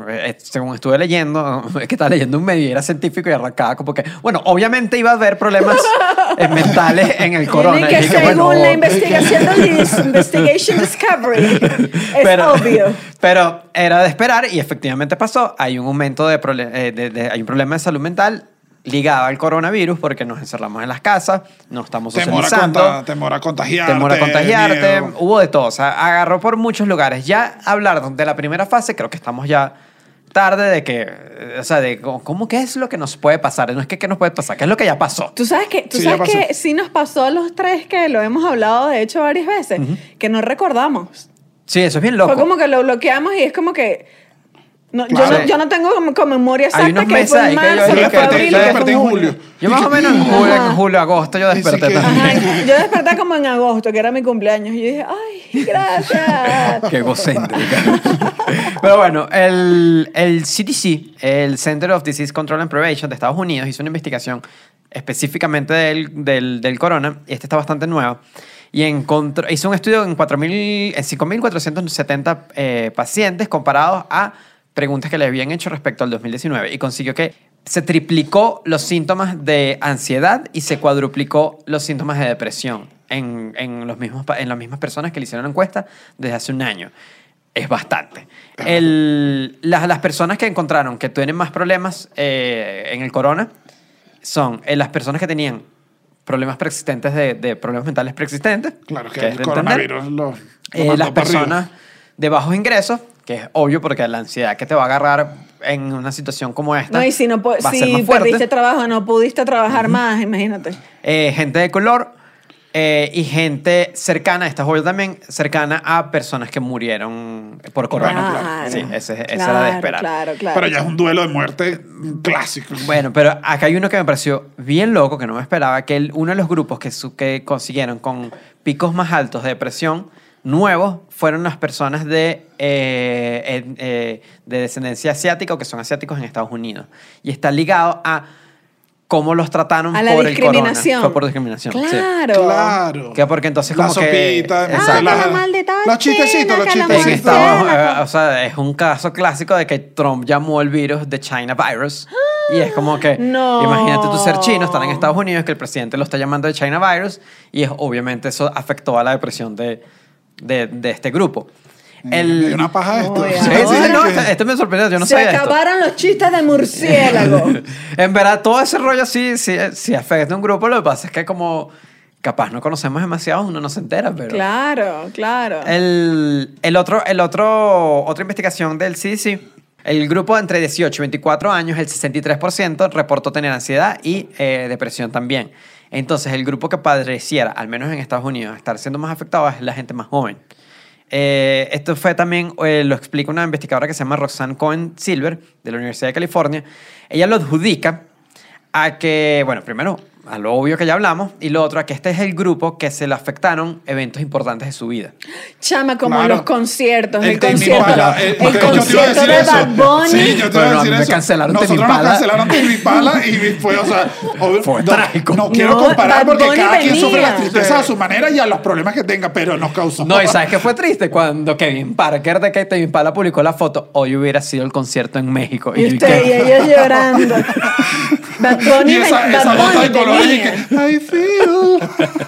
Speaker 2: eh, según estuve leyendo, es que estaba leyendo un medio y era científico y arrancaba como que. Bueno, obviamente iba a haber problemas mentales en el corona.
Speaker 1: Que
Speaker 2: Y
Speaker 1: según
Speaker 2: bueno,
Speaker 1: la investigación del Investigation Discovery. Es obvio.
Speaker 2: Pero era de esperar y efectivamente pasó. Hay un aumento de, prole- eh, de- de- hay un problema de salud mental ligado al coronavirus porque nos encerramos en las casas, no estamos
Speaker 3: Temor a,
Speaker 2: socializando.
Speaker 3: conta- temor a contagiarte.
Speaker 2: Temor a contagiarte,
Speaker 3: miedo.
Speaker 2: hubo de todo, o sea, agarró por muchos lugares. Ya hablar de la primera fase, creo que estamos ya tarde de que, eh, o sea, de cómo, qué es lo que nos puede pasar, no es que qué nos puede pasar, qué es lo que ya pasó.
Speaker 1: Tú sabes que, tú
Speaker 3: Sí,
Speaker 1: sabes que sí nos pasó a los tres que lo hemos hablado de hecho varias veces, que no recordamos.
Speaker 2: Sí, eso es bien loco.
Speaker 1: Fue como que lo bloqueamos y es como que no, yo, no, yo no tengo como, como memoria
Speaker 2: Hay
Speaker 1: exacta
Speaker 2: unos
Speaker 1: que
Speaker 2: meses
Speaker 1: fue en
Speaker 2: que yo
Speaker 1: marzo, que fue abril,
Speaker 3: yo
Speaker 1: que
Speaker 3: desperté
Speaker 1: fue
Speaker 3: en julio.
Speaker 2: Yo más o menos en julio, en julio, agosto yo desperté
Speaker 3: que-
Speaker 2: también.
Speaker 1: Ajá, yo desperté como en agosto, que era mi cumpleaños, y yo dije, ay, gracias.
Speaker 2: Qué egocéntrica. Pero bueno, el, el CDC, el Center of Disease Control and Prevention de Estados Unidos, hizo una investigación específicamente del, del, del corona, y este está bastante nuevo, y encontró, hizo un estudio en 4.000 en 5.470 eh, pacientes comparados a preguntas que le habían hecho respecto al 2019, y consiguió que se triplicó los síntomas de ansiedad y se cuadruplicó los síntomas de depresión en, en, los mismos, en las mismas personas que le hicieron la encuesta desde hace un año. Es bastante. El- las, las personas que encontraron que tienen más problemas eh, en el corona son eh, las personas que tenían problemas preexistentes de, de problemas mentales preexistentes.
Speaker 3: Claro que, el coronavirus lo, lo
Speaker 2: Eh, las
Speaker 3: arriba.
Speaker 2: personas de bajos ingresos, que es obvio porque la ansiedad que te va a agarrar en una situación como esta.
Speaker 1: No, y si, no,
Speaker 2: va a ser
Speaker 1: si
Speaker 2: más fuerte.
Speaker 1: perdiste trabajo, no pudiste trabajar más, imagínate.
Speaker 2: Eh, gente de color eh, y gente cercana, esta es obvio también, cercana a personas que murieron por corona.
Speaker 3: Bueno,
Speaker 2: Sí, ese,
Speaker 1: claro,
Speaker 2: era de esperar.
Speaker 1: Claro, claro.
Speaker 3: Pero ya es un duelo de muerte clásico.
Speaker 2: Bueno, pero acá hay uno que me pareció bien loco, que no me esperaba, que el- uno de los grupos que, su- que consiguieron con picos más altos de depresión nuevos fueron las personas de, eh, en- eh, de descendencia asiática o que son asiáticos en Estados Unidos. Y está ligado a cómo los trataron
Speaker 1: A la
Speaker 2: por el corona.
Speaker 1: discriminación.
Speaker 2: Fue por discriminación, sí.
Speaker 1: Claro.
Speaker 3: Claro.
Speaker 2: Que porque entonces
Speaker 3: La
Speaker 2: como que...
Speaker 3: sopita,
Speaker 2: Exacto.
Speaker 1: Ah,
Speaker 3: la-
Speaker 1: que la maldita
Speaker 3: los chistecitos, los
Speaker 1: que
Speaker 2: En
Speaker 3: chistecitos.
Speaker 1: murciélago.
Speaker 2: Estados, eh, o sea, es un caso clásico de que Trump llamó el virus de China virus. Y es como que,
Speaker 1: No.
Speaker 2: imagínate tú ser chino, estar en Estados Unidos, que el presidente lo está llamando de China virus, y es, obviamente eso afectó a la depresión de, de, de este grupo.
Speaker 3: Me dio una paja esto.
Speaker 1: Oye,
Speaker 2: Sí, sí, sí, no, este, este me sorprendió, yo no
Speaker 1: Se
Speaker 2: sabía esto.
Speaker 1: acabaron los chistes de murciélago.
Speaker 2: en verdad, todo ese rollo sí, sí, sí afecta a un grupo, lo que pasa es que como capaz no conocemos demasiado, uno no se entera, pero...
Speaker 1: claro, claro.
Speaker 2: El, el otro, el otro, otra investigación del CDC, el grupo entre 18 y 24 años, el 63% reportó tener ansiedad y eh, depresión también. Entonces, el grupo que padeciera, al menos en Estados Unidos, estar siendo más afectado es la gente más joven. Eh, esto fue también, eh, lo explica una investigadora que se llama Roxanne Cohen Silver, de la Universidad de California. Ella lo adjudica a que, bueno, primero, a lo obvio que ya hablamos, y lo otro, a que este es el grupo que se le afectaron eventos importantes de su vida.
Speaker 1: Chama, como
Speaker 3: Claro.
Speaker 1: los conciertos. El, concierto, el, concierto de
Speaker 3: eso.
Speaker 1: Bad Bunny.
Speaker 3: Sí, yo te iba a decir
Speaker 2: me
Speaker 3: eso.
Speaker 2: cancelaron
Speaker 3: Nosotros nos cancelaron Impala y fue, o sea,
Speaker 2: Fue
Speaker 3: no,
Speaker 2: trágico.
Speaker 3: No quiero
Speaker 1: No,
Speaker 3: comparar
Speaker 1: Bad
Speaker 3: porque
Speaker 1: Bunny
Speaker 3: cada quien sufre la
Speaker 1: venía.
Speaker 3: tristeza a su manera y a los problemas que tenga, pero nos causó.
Speaker 2: No, y ¿sabes qué fue triste? Cuando Kevin Parker de Kevin Impala publicó la foto, hoy hubiera sido el concierto en México.
Speaker 1: Y
Speaker 2: yo,
Speaker 1: usted y ellos llorando. Bad Bunny,
Speaker 3: Y esa, esa
Speaker 1: Bad
Speaker 3: nota
Speaker 1: Bunny
Speaker 3: de color ahí
Speaker 1: venía.
Speaker 3: I feel.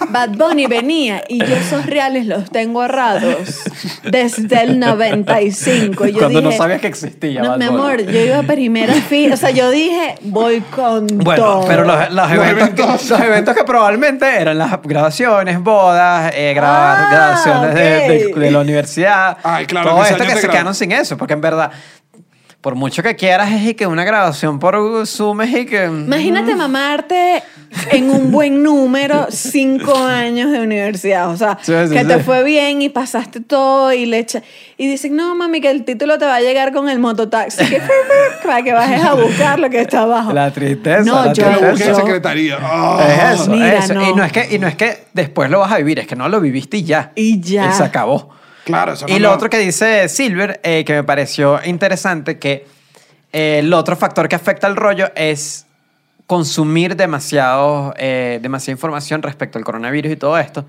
Speaker 1: Bad Bunny venía y yo esos reales los tengo ahorrados desde el 95. Y yo
Speaker 2: Cuando no
Speaker 1: dije,
Speaker 2: sabías que existía.
Speaker 1: No,
Speaker 2: Bad
Speaker 1: mi
Speaker 2: Bunny.
Speaker 1: amor, yo iba a primera fila. O sea, yo dije, voy con
Speaker 2: Bueno,
Speaker 1: todo.
Speaker 2: pero los, los eventos, que- los eventos que probablemente eran las graduaciones, bodas, eh, gra-
Speaker 1: Ah,
Speaker 2: graduaciones de,
Speaker 1: ok.
Speaker 2: de- de la universidad.
Speaker 3: Ay, claro,
Speaker 2: Todo esto que se quedaron sin eso, porque en verdad, por mucho que quieras, es y que una graduación por Zoom es y que.
Speaker 1: Imagínate mamarte en un buen número cinco años de universidad. O sea,
Speaker 2: Sí, sí,
Speaker 1: que te fue bien y pasaste todo y le echa- Y dicen, no, mami, que el título te va a llegar con el mototaxi. Que, para que bajes a buscar lo que está abajo.
Speaker 2: La tristeza.
Speaker 1: No,
Speaker 2: la
Speaker 1: yo-
Speaker 2: tristeza.
Speaker 3: busqué en secretaría. Ah.
Speaker 2: Es eso,
Speaker 1: Mira,
Speaker 2: eso.
Speaker 1: no.
Speaker 2: Y, no es que, y no es que después lo vas a vivir, es que no lo viviste y ya.
Speaker 1: Y ya.
Speaker 2: Y se acabó.
Speaker 3: Claro, eso
Speaker 2: Y lo otro que dice Silver, eh, que me pareció interesante, que eh, el otro factor que afecta al rollo es consumir demasiado, eh, demasiada información respecto al coronavirus y todo esto,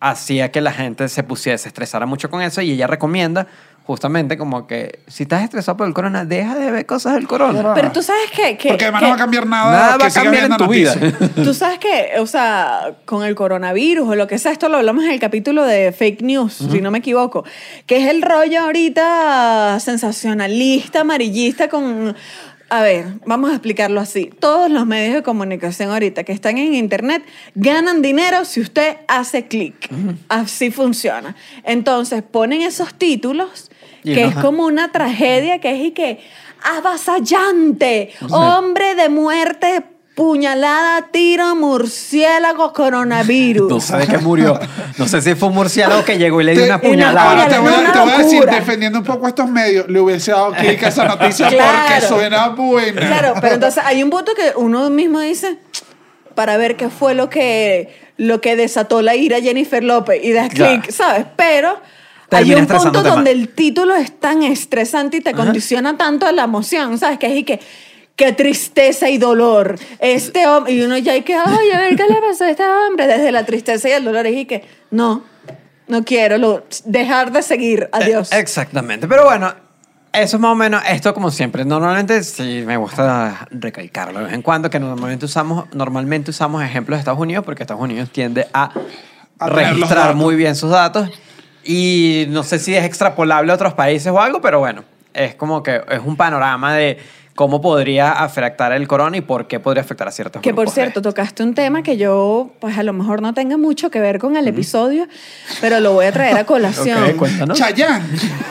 Speaker 2: hacía que la gente se pusiera, se estresara mucho con eso y ella recomienda justamente como que si estás estresado por el corona, deja de ver cosas del corona.
Speaker 1: Pero tú sabes que... que
Speaker 3: Porque además
Speaker 1: que-
Speaker 3: no va a cambiar nada,
Speaker 2: Nada va
Speaker 3: que
Speaker 2: a cambiar en tu vida.
Speaker 1: Tú sabes que, o sea, con el coronavirus o lo que sea, esto lo hablamos en el capítulo de fake news, si no me equivoco, que es el rollo ahorita sensacionalista, amarillista con... A ver, vamos a explicarlo así. Todos los medios de comunicación ahorita que están en internet ganan dinero si usted hace clic. Así funciona. Entonces ponen esos títulos
Speaker 2: Y
Speaker 1: que
Speaker 2: no-
Speaker 1: es como una tragedia, que es y que avasallante, hombre de muerte, puñalada, tiro, murciélago, coronavirus.
Speaker 2: No sé de qué murió. No sé si fue un murciélago que llegó y le dio una
Speaker 1: una
Speaker 2: puñalada.
Speaker 3: Ahora te voy, a-
Speaker 1: Una
Speaker 3: te voy a decir, defendiendo un poco estos medios, le hubiese dado clic a esa noticia porque
Speaker 1: Claro.
Speaker 3: suena buena.
Speaker 1: Claro, pero entonces hay un punto que uno mismo dice para ver qué fue lo que, lo que desató la ira a Jennifer López y das clic, ¿sabes? Pero hay un punto donde el título es tan estresante y te condiciona tanto a la emoción, ¿sabes? Que es y que qué tristeza y dolor. Este hombre, y uno ya hay que, ay, a ver qué le pasó a este hombre desde la tristeza y el dolor. Y que, no, no quiero lo- dejar de seguir. Adiós.
Speaker 2: Eh, Exactamente. Pero bueno, eso es más o menos esto como siempre. Normalmente sí me gusta recalcarlo de vez en cuando, que normalmente usamos, normalmente usamos ejemplos de Estados Unidos porque Estados Unidos tiende a,
Speaker 3: A
Speaker 2: registrar muy bien sus datos. Y no sé si es extrapolable a otros países o algo, pero bueno, es como que es un panorama de cómo podría afectar el corona y por qué podría afectar a ciertos
Speaker 1: Que por cierto, tocaste un tema que yo, pues a lo mejor no tenga mucho que ver con el episodio, pero lo voy a traer a colación.
Speaker 2: Ok, cuéntanos.
Speaker 3: Chayanne.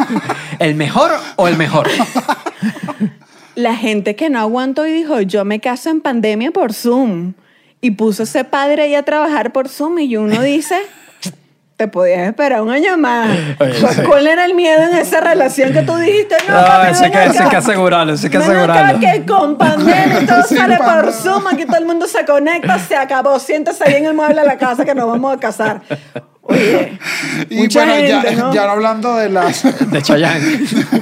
Speaker 2: ¿El mejor o el mejor?
Speaker 1: La gente que no aguantó y dijo, yo me caso en pandemia por Zoom. Y puso ese padre ahí a trabajar por Zoom y uno dice, te podías esperar un año más.
Speaker 2: Oye, sí.
Speaker 1: ¿Cuál era el miedo en esa relación que tú dijiste? No,
Speaker 2: No,
Speaker 1: papi,
Speaker 2: eso
Speaker 1: ven
Speaker 2: hay que-
Speaker 1: acá.
Speaker 2: eso hay que asegurarlo, eso hay que
Speaker 1: Ven acá
Speaker 2: asegurarlo.
Speaker 1: que con pandemia todo
Speaker 3: Sin
Speaker 1: sale por. Zoom, aquí todo el mundo se conecta, se acabó, siéntese ahí en el mueble de la casa que nos vamos a casar. Oye,
Speaker 3: Y
Speaker 1: mucha
Speaker 3: bueno, ya,
Speaker 1: ¿no?
Speaker 3: ya no hablando de las...
Speaker 2: De Chayanne.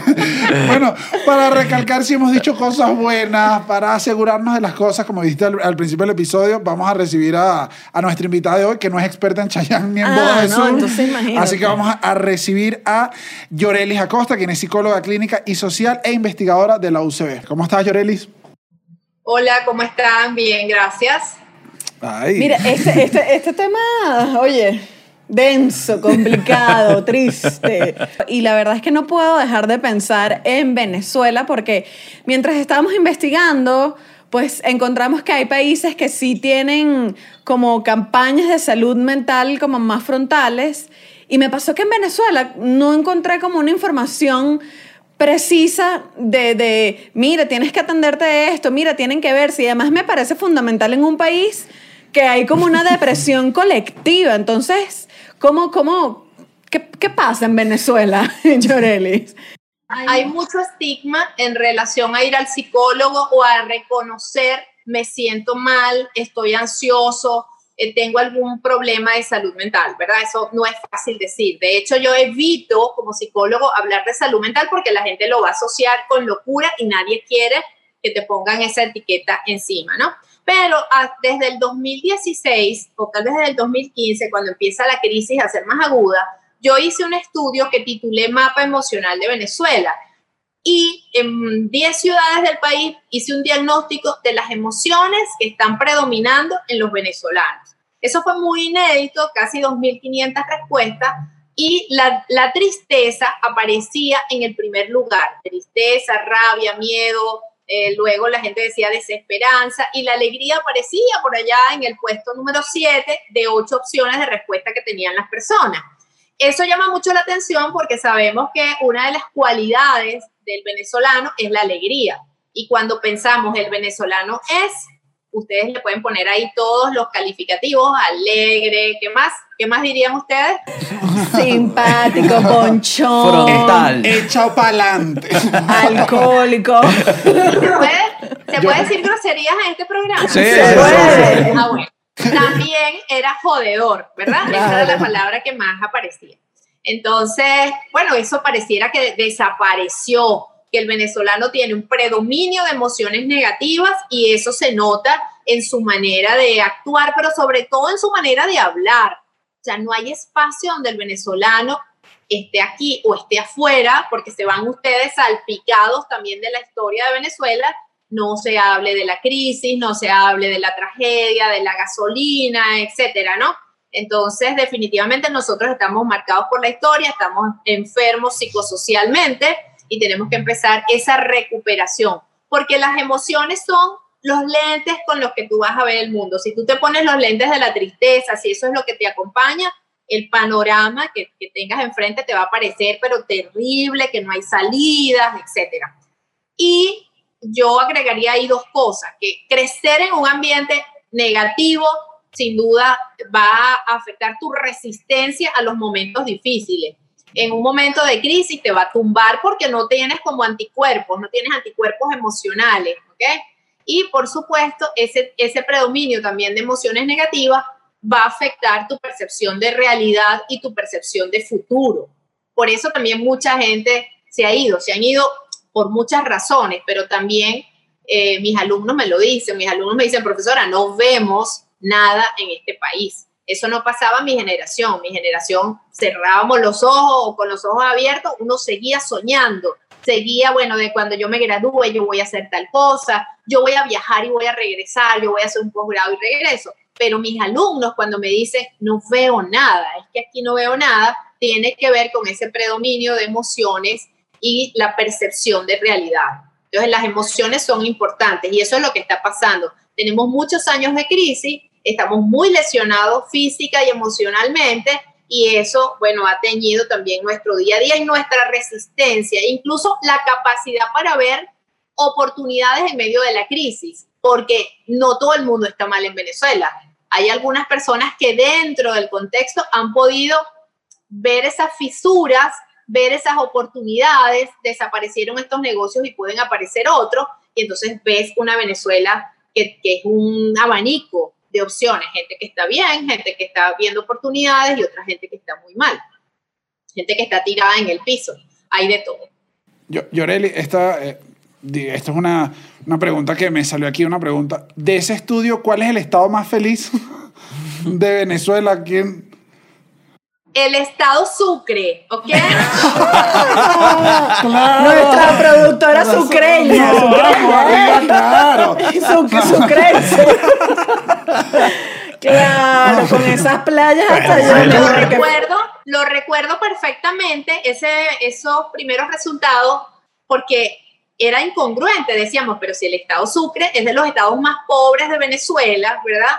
Speaker 3: bueno, para recalcar si hemos dicho cosas buenas, para asegurarnos de las cosas, como dijiste al, al principio del episodio, vamos a recibir a, a nuestra invitada de hoy, que no es experta en Chayanne ni en
Speaker 1: Ah,
Speaker 3: bodas de
Speaker 1: no,
Speaker 3: Zoom.
Speaker 1: entonces imagínate.
Speaker 3: Así que vamos a, a recibir a Yorelis Acosta, quien es psicóloga clínica y social e investigadora de la UCB. ¿Cómo estás, Yorelis?
Speaker 4: Hola, ¿cómo están? Bien, gracias.
Speaker 3: Ay.
Speaker 1: Mira, este, este, este tema, oye, denso, complicado, triste. Y la verdad es que no puedo dejar de pensar en Venezuela porque mientras estábamos investigando, pues encontramos que hay países que sí tienen como campañas de salud mental como más frontales. Y me pasó que en Venezuela no encontré como una información precisa de, de, mira, tienes que atenderte de esto, mira, tienen que ver. Y además me parece fundamental en un país que hay como una depresión colectiva. Entonces, ¿cómo, cómo, qué, qué pasa en Venezuela, Llorelis?
Speaker 4: Hay mucho estigma en relación a ir al psicólogo o a reconocer, me siento mal, estoy ansioso, eh, tengo algún problema de salud mental, ¿verdad? Eso no es fácil decir. De hecho, yo evito como psicólogo hablar de salud mental porque la gente lo va a asociar con locura y nadie quiere que te pongan esa etiqueta encima, ¿no? Pero ah, desde el 2016 o tal vez desde el 2015, cuando empieza la crisis a ser más aguda, yo hice un estudio que titulé Mapa Emocional de Venezuela y en 10 ciudades del país hice un diagnóstico de las emociones que están predominando en los venezolanos. Eso fue muy inédito, casi 2.500 respuestas y la, la tristeza aparecía en el primer lugar. Tristeza, rabia, miedo, eh, luego la gente decía desesperanza y la alegría aparecía por allá en el puesto número 7 de 8 opciones de respuesta que tenían las personas. Eso llama mucho la atención porque sabemos que una de las cualidades del venezolano es la alegría. Y cuando pensamos el venezolano es, ustedes le pueden poner ahí todos los calificativos, alegre, ¿qué más? ¿Qué más dirían ustedes?
Speaker 1: Simpático, ponchón,
Speaker 2: Frontal.
Speaker 3: Echado para adelante.
Speaker 1: alcohólico.
Speaker 4: ¿Se puede, ¿se puede decir groserías en este programa?
Speaker 2: Sí,
Speaker 1: Se sí, puede.
Speaker 4: Ah, bueno. También era jodedor, ¿verdad? Esa era la palabra que más aparecía. Entonces, bueno, eso pareciera que desapareció, que el venezolano tiene un predominio de emociones negativas y eso se nota en su manera de actuar, pero sobre todo en su manera de hablar. O sea, no hay espacio donde el venezolano esté aquí o esté afuera, porque se van ustedes salpicados también de la historia de Venezuela, no se hable de la crisis, no se hable de la tragedia, de la gasolina, etcétera, ¿no? Entonces, definitivamente nosotros estamos marcados por la historia, estamos enfermos psicosocialmente y tenemos que empezar esa recuperación, porque las emociones son los lentes con los que tú vas a ver el mundo. Si tú te pones los lentes de la tristeza, si eso es lo que te acompaña, el panorama que, que tengas enfrente te va a parecer, pero terrible, que no hay salidas, etcétera. Y yo agregaría ahí dos cosas, que crecer en un ambiente negativo sin duda va a afectar tu resistencia a los momentos difíciles. En un momento de crisis te va a tumbar porque no tienes como anticuerpos, no tienes anticuerpos emocionales, ¿ok? Y por supuesto, ese, ese predominio también de emociones negativas va a afectar tu percepción de realidad y tu percepción de futuro. Por eso también mucha gente se ha ido, se han ido por muchas razones, pero también eh, mis alumnos me lo dicen, mis alumnos me dicen, profesora, no vemos nada en este país. Eso no pasaba en mi generación. Mi generación cerrábamos los ojos o con los ojos abiertos, uno seguía soñando, seguía, bueno, de cuando yo me gradúe, yo voy a hacer tal cosa, yo voy a viajar y voy a regresar, yo voy a hacer un posgrado y regreso. Pero mis alumnos cuando me dicen, no veo nada, es que aquí no veo nada, tiene que ver con ese predominio de emociones y la percepción de realidad. Entonces las emociones son importantes y eso es lo que está pasando. Tenemos muchos años de crisis, estamos muy lesionados física y emocionalmente y eso, bueno, ha teñido también nuestro día a día y nuestra resistencia, incluso la capacidad para ver oportunidades en medio de la crisis, porque no todo el mundo está mal en Venezuela. Hay algunas personas que dentro del contexto han podido ver esas fisuras, ver esas oportunidades, desaparecieron estos negocios y pueden aparecer otros, y entonces ves una Venezuela que, que es un abanico de opciones, gente que está bien, gente que está viendo oportunidades y otra gente que está muy mal, gente que está tirada en el piso, hay de todo.
Speaker 3: Yo, Yoreli, esta, eh, esta es una, una pregunta que me salió aquí, una pregunta. De ese estudio, ¿cuál es el estado más feliz de Venezuela? ¿Quién,
Speaker 4: el estado Sucre, ¿ok?
Speaker 1: Nuestra productora sucreña.
Speaker 3: Claro.
Speaker 1: Suc- sucrense. Claro, con esas playas hasta yo
Speaker 4: lo recuerdo, lo recuerdo perfectamente, ese, esos primeros resultados, porque era incongruente, decíamos, pero si el estado Sucre es de los estados más pobres de Venezuela, ¿verdad?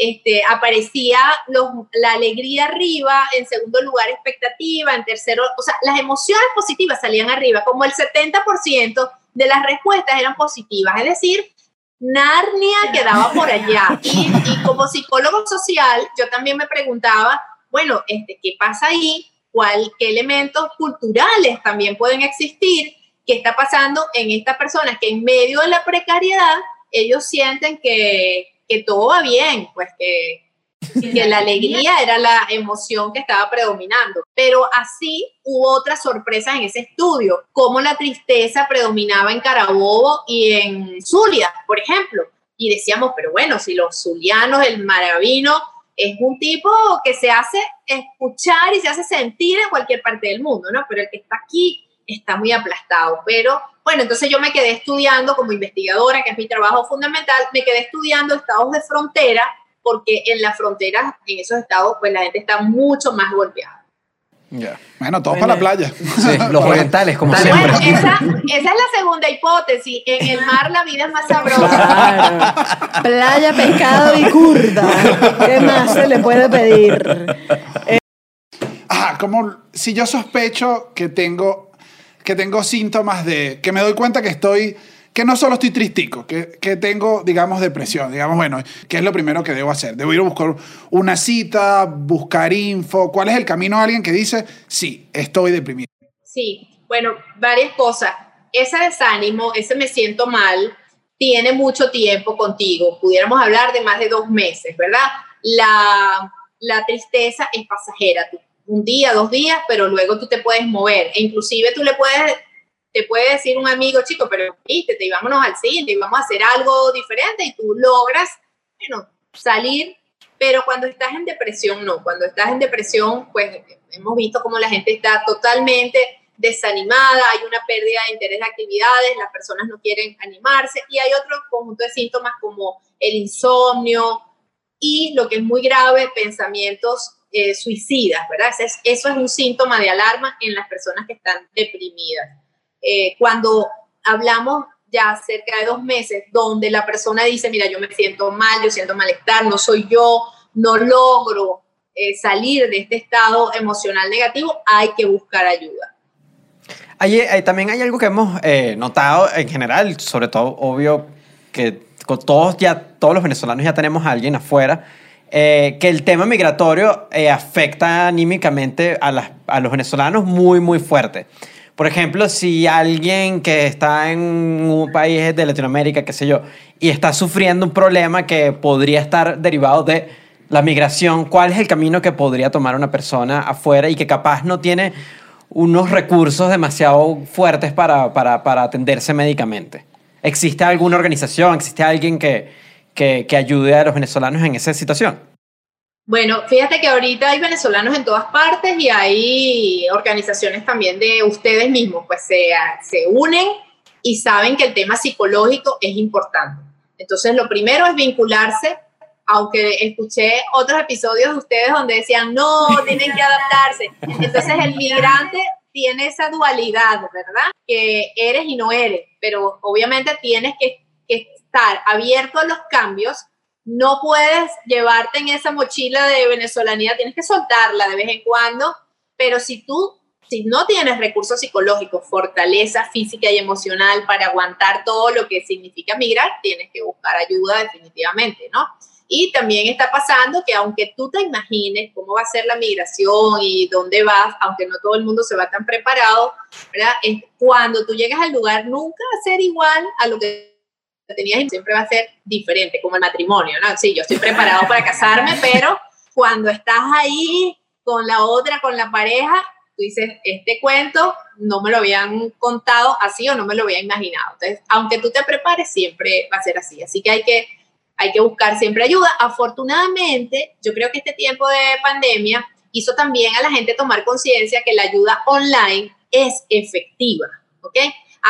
Speaker 4: Este, aparecía los- la alegría arriba, en segundo lugar expectativa, en tercero, o sea, las emociones positivas salían arriba, como el 70% de las respuestas eran positivas, es decir, Narnia quedaba por allá. Y, y como psicólogo social, yo también me preguntaba, bueno, este, ¿qué pasa ahí? ¿Cuál, ¿Qué elementos culturales también pueden existir? ¿Qué está pasando en estas personas que en medio de la precariedad ellos sienten que, que todo va bien? Pues que, que la alegría era la emoción que estaba predominando. Pero así hubo otras sorpresas en ese estudio, como la tristeza predominaba en Carabobo y en Zulia, por ejemplo. Y decíamos, pero bueno, si los zulianos, el maravino, es un tipo que se hace escuchar y se hace sentir en cualquier parte del mundo, ¿no? Pero el que está aquí está muy aplastado. Pero bueno, entonces yo me quedé estudiando como investigadora, que es mi trabajo fundamental, me quedé estudiando estados de frontera porque en las fronteras, en esos estados, pues la gente está mucho más golpeada.
Speaker 3: Bueno, todos para la playa.
Speaker 2: Sí, los orientales, como siempre.
Speaker 4: Bueno, esa, esa es la segunda hipótesis. En el mar la vida es más sabrosa.
Speaker 1: Claro. Playa, pescado y curda. ¿Qué más se le puede pedir?
Speaker 3: Ajá, como si yo sospecho que tengo, que tengo síntomas de, que me doy cuenta que estoy, que no solo estoy tristico, que, que tengo, digamos, depresión, digamos, bueno, ¿qué es lo primero que debo hacer? Debo ir a buscar una cita, buscar info, ¿cuál es el camino a alguien que dice, sí, estoy deprimido?
Speaker 4: Sí, bueno, varias cosas. Ese desánimo, ese me siento mal, tiene mucho tiempo contigo. Pudiéramos hablar de más de dos meses, ¿verdad? La, la tristeza es pasajera. Tú- un día, dos días, pero luego tú te puedes mover. E inclusive tú le puedes, te puede decir un amigo, chico, pero vístete y vámonos al cine y vamos a hacer algo diferente y tú logras, bueno, salir Pero cuando estás en depresión, no. Cuando estás en depresión, pues hemos visto cómo la gente está totalmente desanimada, hay una pérdida de interés de actividades, las personas no quieren animarse y hay otro conjunto de síntomas como el insomnio y lo que es muy grave, pensamientos eh, suicidas, ¿verdad? eso es un síntoma de alarma en las personas que están deprimidas. Eh, cuando hablamos ya cerca de dos meses, donde la persona dice, mira, yo me siento mal, yo siento malestar, no soy yo, no logro eh, salir de este estado emocional negativo, hay que buscar ayuda.
Speaker 2: Hay, también hay algo que hemos eh, notado en general, sobre todo, obvio, que todos, ya, todos los venezolanos ya tenemos a alguien afuera, eh, que el tema migratorio afecta anímicamente a, los venezolanos muy, muy fuerte. Por ejemplo, si alguien que está en un país de Latinoamérica, qué sé yo, y está sufriendo un problema que podría estar derivado de la migración, ¿cuál es el camino que podría tomar una persona afuera y que capaz no tiene unos recursos demasiado fuertes para, para, para atenderse médicamente? ¿Existe alguna organización, existe alguien que, que, que ayude a los venezolanos en esa situación?
Speaker 4: Bueno, fíjate que ahorita hay venezolanos en todas partes y hay organizaciones también de ustedes mismos, pues se, se unen y saben que el tema psicológico es importante. Entonces, lo primero es vincularse, aunque escuché otros episodios de ustedes donde decían, no, tienen que adaptarse. Entonces, el migrante tiene esa dualidad, ¿verdad? Que eres y no eres, pero obviamente tienes que, estar abierto a los cambios no puedes llevarte en esa mochila de venezolanía, tienes que soltarla de vez en cuando, pero si tú, si no tienes recursos psicológicos, fortaleza física y emocional para aguantar todo lo que significa migrar, tienes que buscar ayuda definitivamente, ¿no? Y también está pasando que aunque tú te imagines cómo va a ser la migración y dónde vas, aunque no todo el mundo se va tan preparado, ¿verdad? Es cuando tú llegas al lugar nunca va a ser igual a lo que tenías y siempre va a ser diferente, como el matrimonio, ¿no? Sí, yo estoy preparado para casarme, pero cuando estás ahí con la otra, con la pareja, tú dices, este cuento no me lo habían contado así o no me lo había imaginado. Entonces, aunque tú te prepares, siempre va a ser así. Así que hay que, hay que buscar siempre ayuda. Afortunadamente, yo creo que este tiempo de pandemia hizo también a la gente tomar conciencia que la ayuda online es efectiva, ¿ok?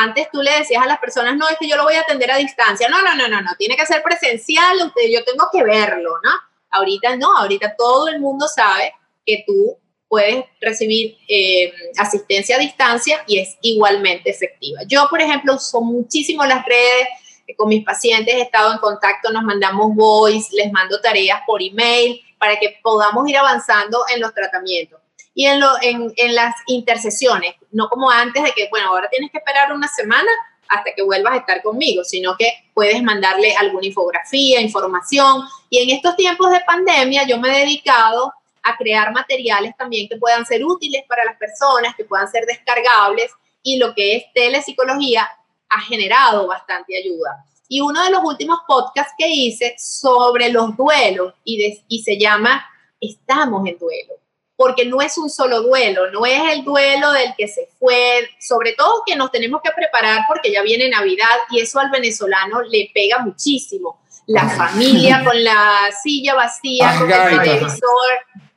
Speaker 4: Antes tú le decías a las personas, no, es que yo lo voy a atender a distancia. No, no, no, no, no, tiene que ser presencial, yo tengo que verlo, ¿no? Ahorita no, ahorita todo el mundo sabe que tú puedes recibir eh, asistencia a distancia y es igualmente efectiva. Yo, por ejemplo, uso muchísimo las redes, eh, con mis pacientes he estado en contacto, nos mandamos voice, les mando tareas por email para que podamos ir avanzando en los tratamientos y en, lo, en, en las intercesiones, no como antes de que, bueno, ahora tienes que esperar una semana hasta que vuelvas a estar conmigo, sino que puedes mandarle alguna infografía, información. Y en estos tiempos de pandemia yo me he dedicado a crear materiales también que puedan ser útiles para las personas, que puedan ser descargables y lo que es telepsicología ha generado bastante ayuda. Y uno de los últimos podcasts que hice sobre los duelos y, y se llama Estamos en duelo porque no es un solo duelo, no es el duelo del que se fue, sobre todo que nos tenemos que preparar porque ya viene Navidad y eso al venezolano le pega muchísimo. La familia con la silla vacía, con el televisor,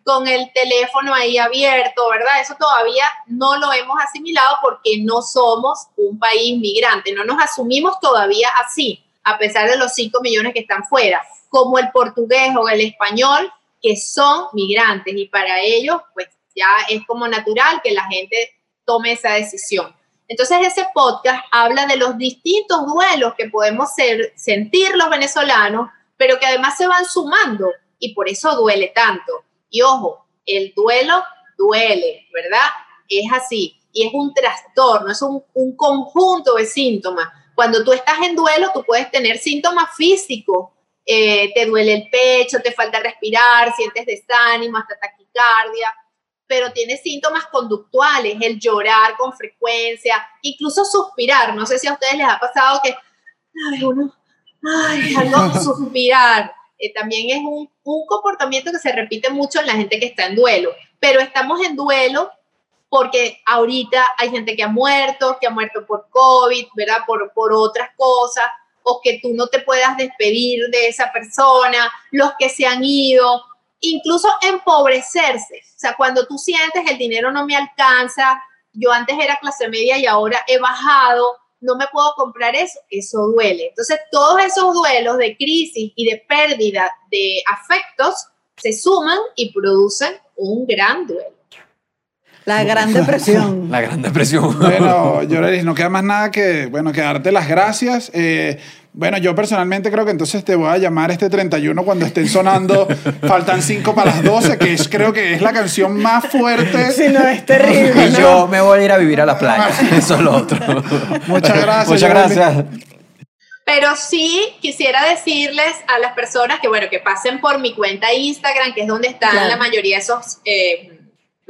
Speaker 4: con el teléfono ahí abierto, ¿verdad? Eso todavía no lo hemos asimilado porque no somos un país migrante, no nos asumimos todavía así, a pesar de los 5 millones que están fuera, como el portugués o el español que son migrantes y para ellos pues ya es como natural que la gente tome esa decisión. Entonces ese podcast habla de los distintos duelos que podemos ser, sentir los venezolanos, pero que además se van sumando y por eso duele tanto. Y ojo, el duelo duele, ¿verdad? Es así. Y es un trastorno, es un, un conjunto de síntomas. Cuando tú estás en duelo, tú puedes tener síntomas físicos, eh, te duele el pecho, te falta respirar, sientes desánimo, hasta taquicardia, pero tienes síntomas conductuales, el llorar con frecuencia, incluso suspirar. No sé si a ustedes les ha pasado que, ay, uno, ay, algo suspirar. Eh, también es un, un comportamiento que se repite mucho en la gente que está en duelo, pero estamos en duelo porque ahorita hay gente que ha muerto, que ha muerto por COVID, ¿verdad? Por, por otras cosas, o que tú no te puedas despedir de esa persona, los que se han ido, incluso empobrecerse. O sea, cuando tú sientes el dinero no me alcanza, yo antes era clase media y ahora he bajado, no me puedo comprar eso, eso duele. Entonces, todos esos duelos de crisis y de pérdida de afectos se suman y producen un gran duelo.
Speaker 1: La Gran Depresión.
Speaker 2: La Gran Depresión.
Speaker 3: Bueno, Llorelis, no queda más nada que, bueno, que darte las gracias. Eh, bueno, yo personalmente creo que entonces te voy a llamar este 31 cuando estén sonando Faltan 5 para las 12, que es, creo que es la canción más fuerte.
Speaker 1: Sí, no, es terrible.
Speaker 2: Y
Speaker 1: ¿no?
Speaker 2: yo me voy a ir a vivir a la playa. Eso es lo otro.
Speaker 3: Muchas gracias,
Speaker 2: Muchas gracias.
Speaker 4: Pero sí quisiera decirles a las personas que, bueno, que pasen por mi cuenta Instagram, que es donde están
Speaker 1: Claro.
Speaker 4: la mayoría de esos eh,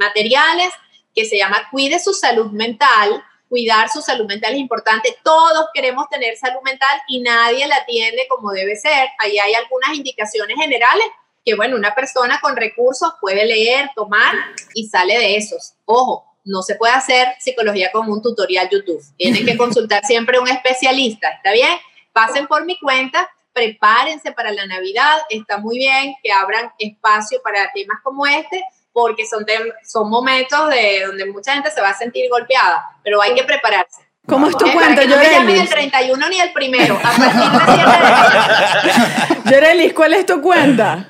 Speaker 4: materiales, que se llama Cuide su salud mental. Cuidar su salud mental es importante. Todos queremos tener salud mental y nadie la tiene como debe ser. Ahí hay algunas indicaciones generales que, bueno, una persona con recursos puede leer, tomar y sale de esos. Ojo, no se puede hacer psicología con un tutorial YouTube. Tienen que consultar siempre a un especialista, ¿está bien? Pasen por mi cuenta, prepárense para la Navidad. Está muy bien que abran espacio para temas como este, porque son, son momentos de donde mucha gente se va a sentir golpeada, pero hay que prepararse.
Speaker 1: ¿Cómo es tu
Speaker 4: Eh,
Speaker 1: cuenta,
Speaker 4: para que no me llamen el
Speaker 1: Yorelis?
Speaker 4: 31 ni el primero. A partir de 7 de enero.
Speaker 1: Yorelis, ¿cuál es tu cuenta?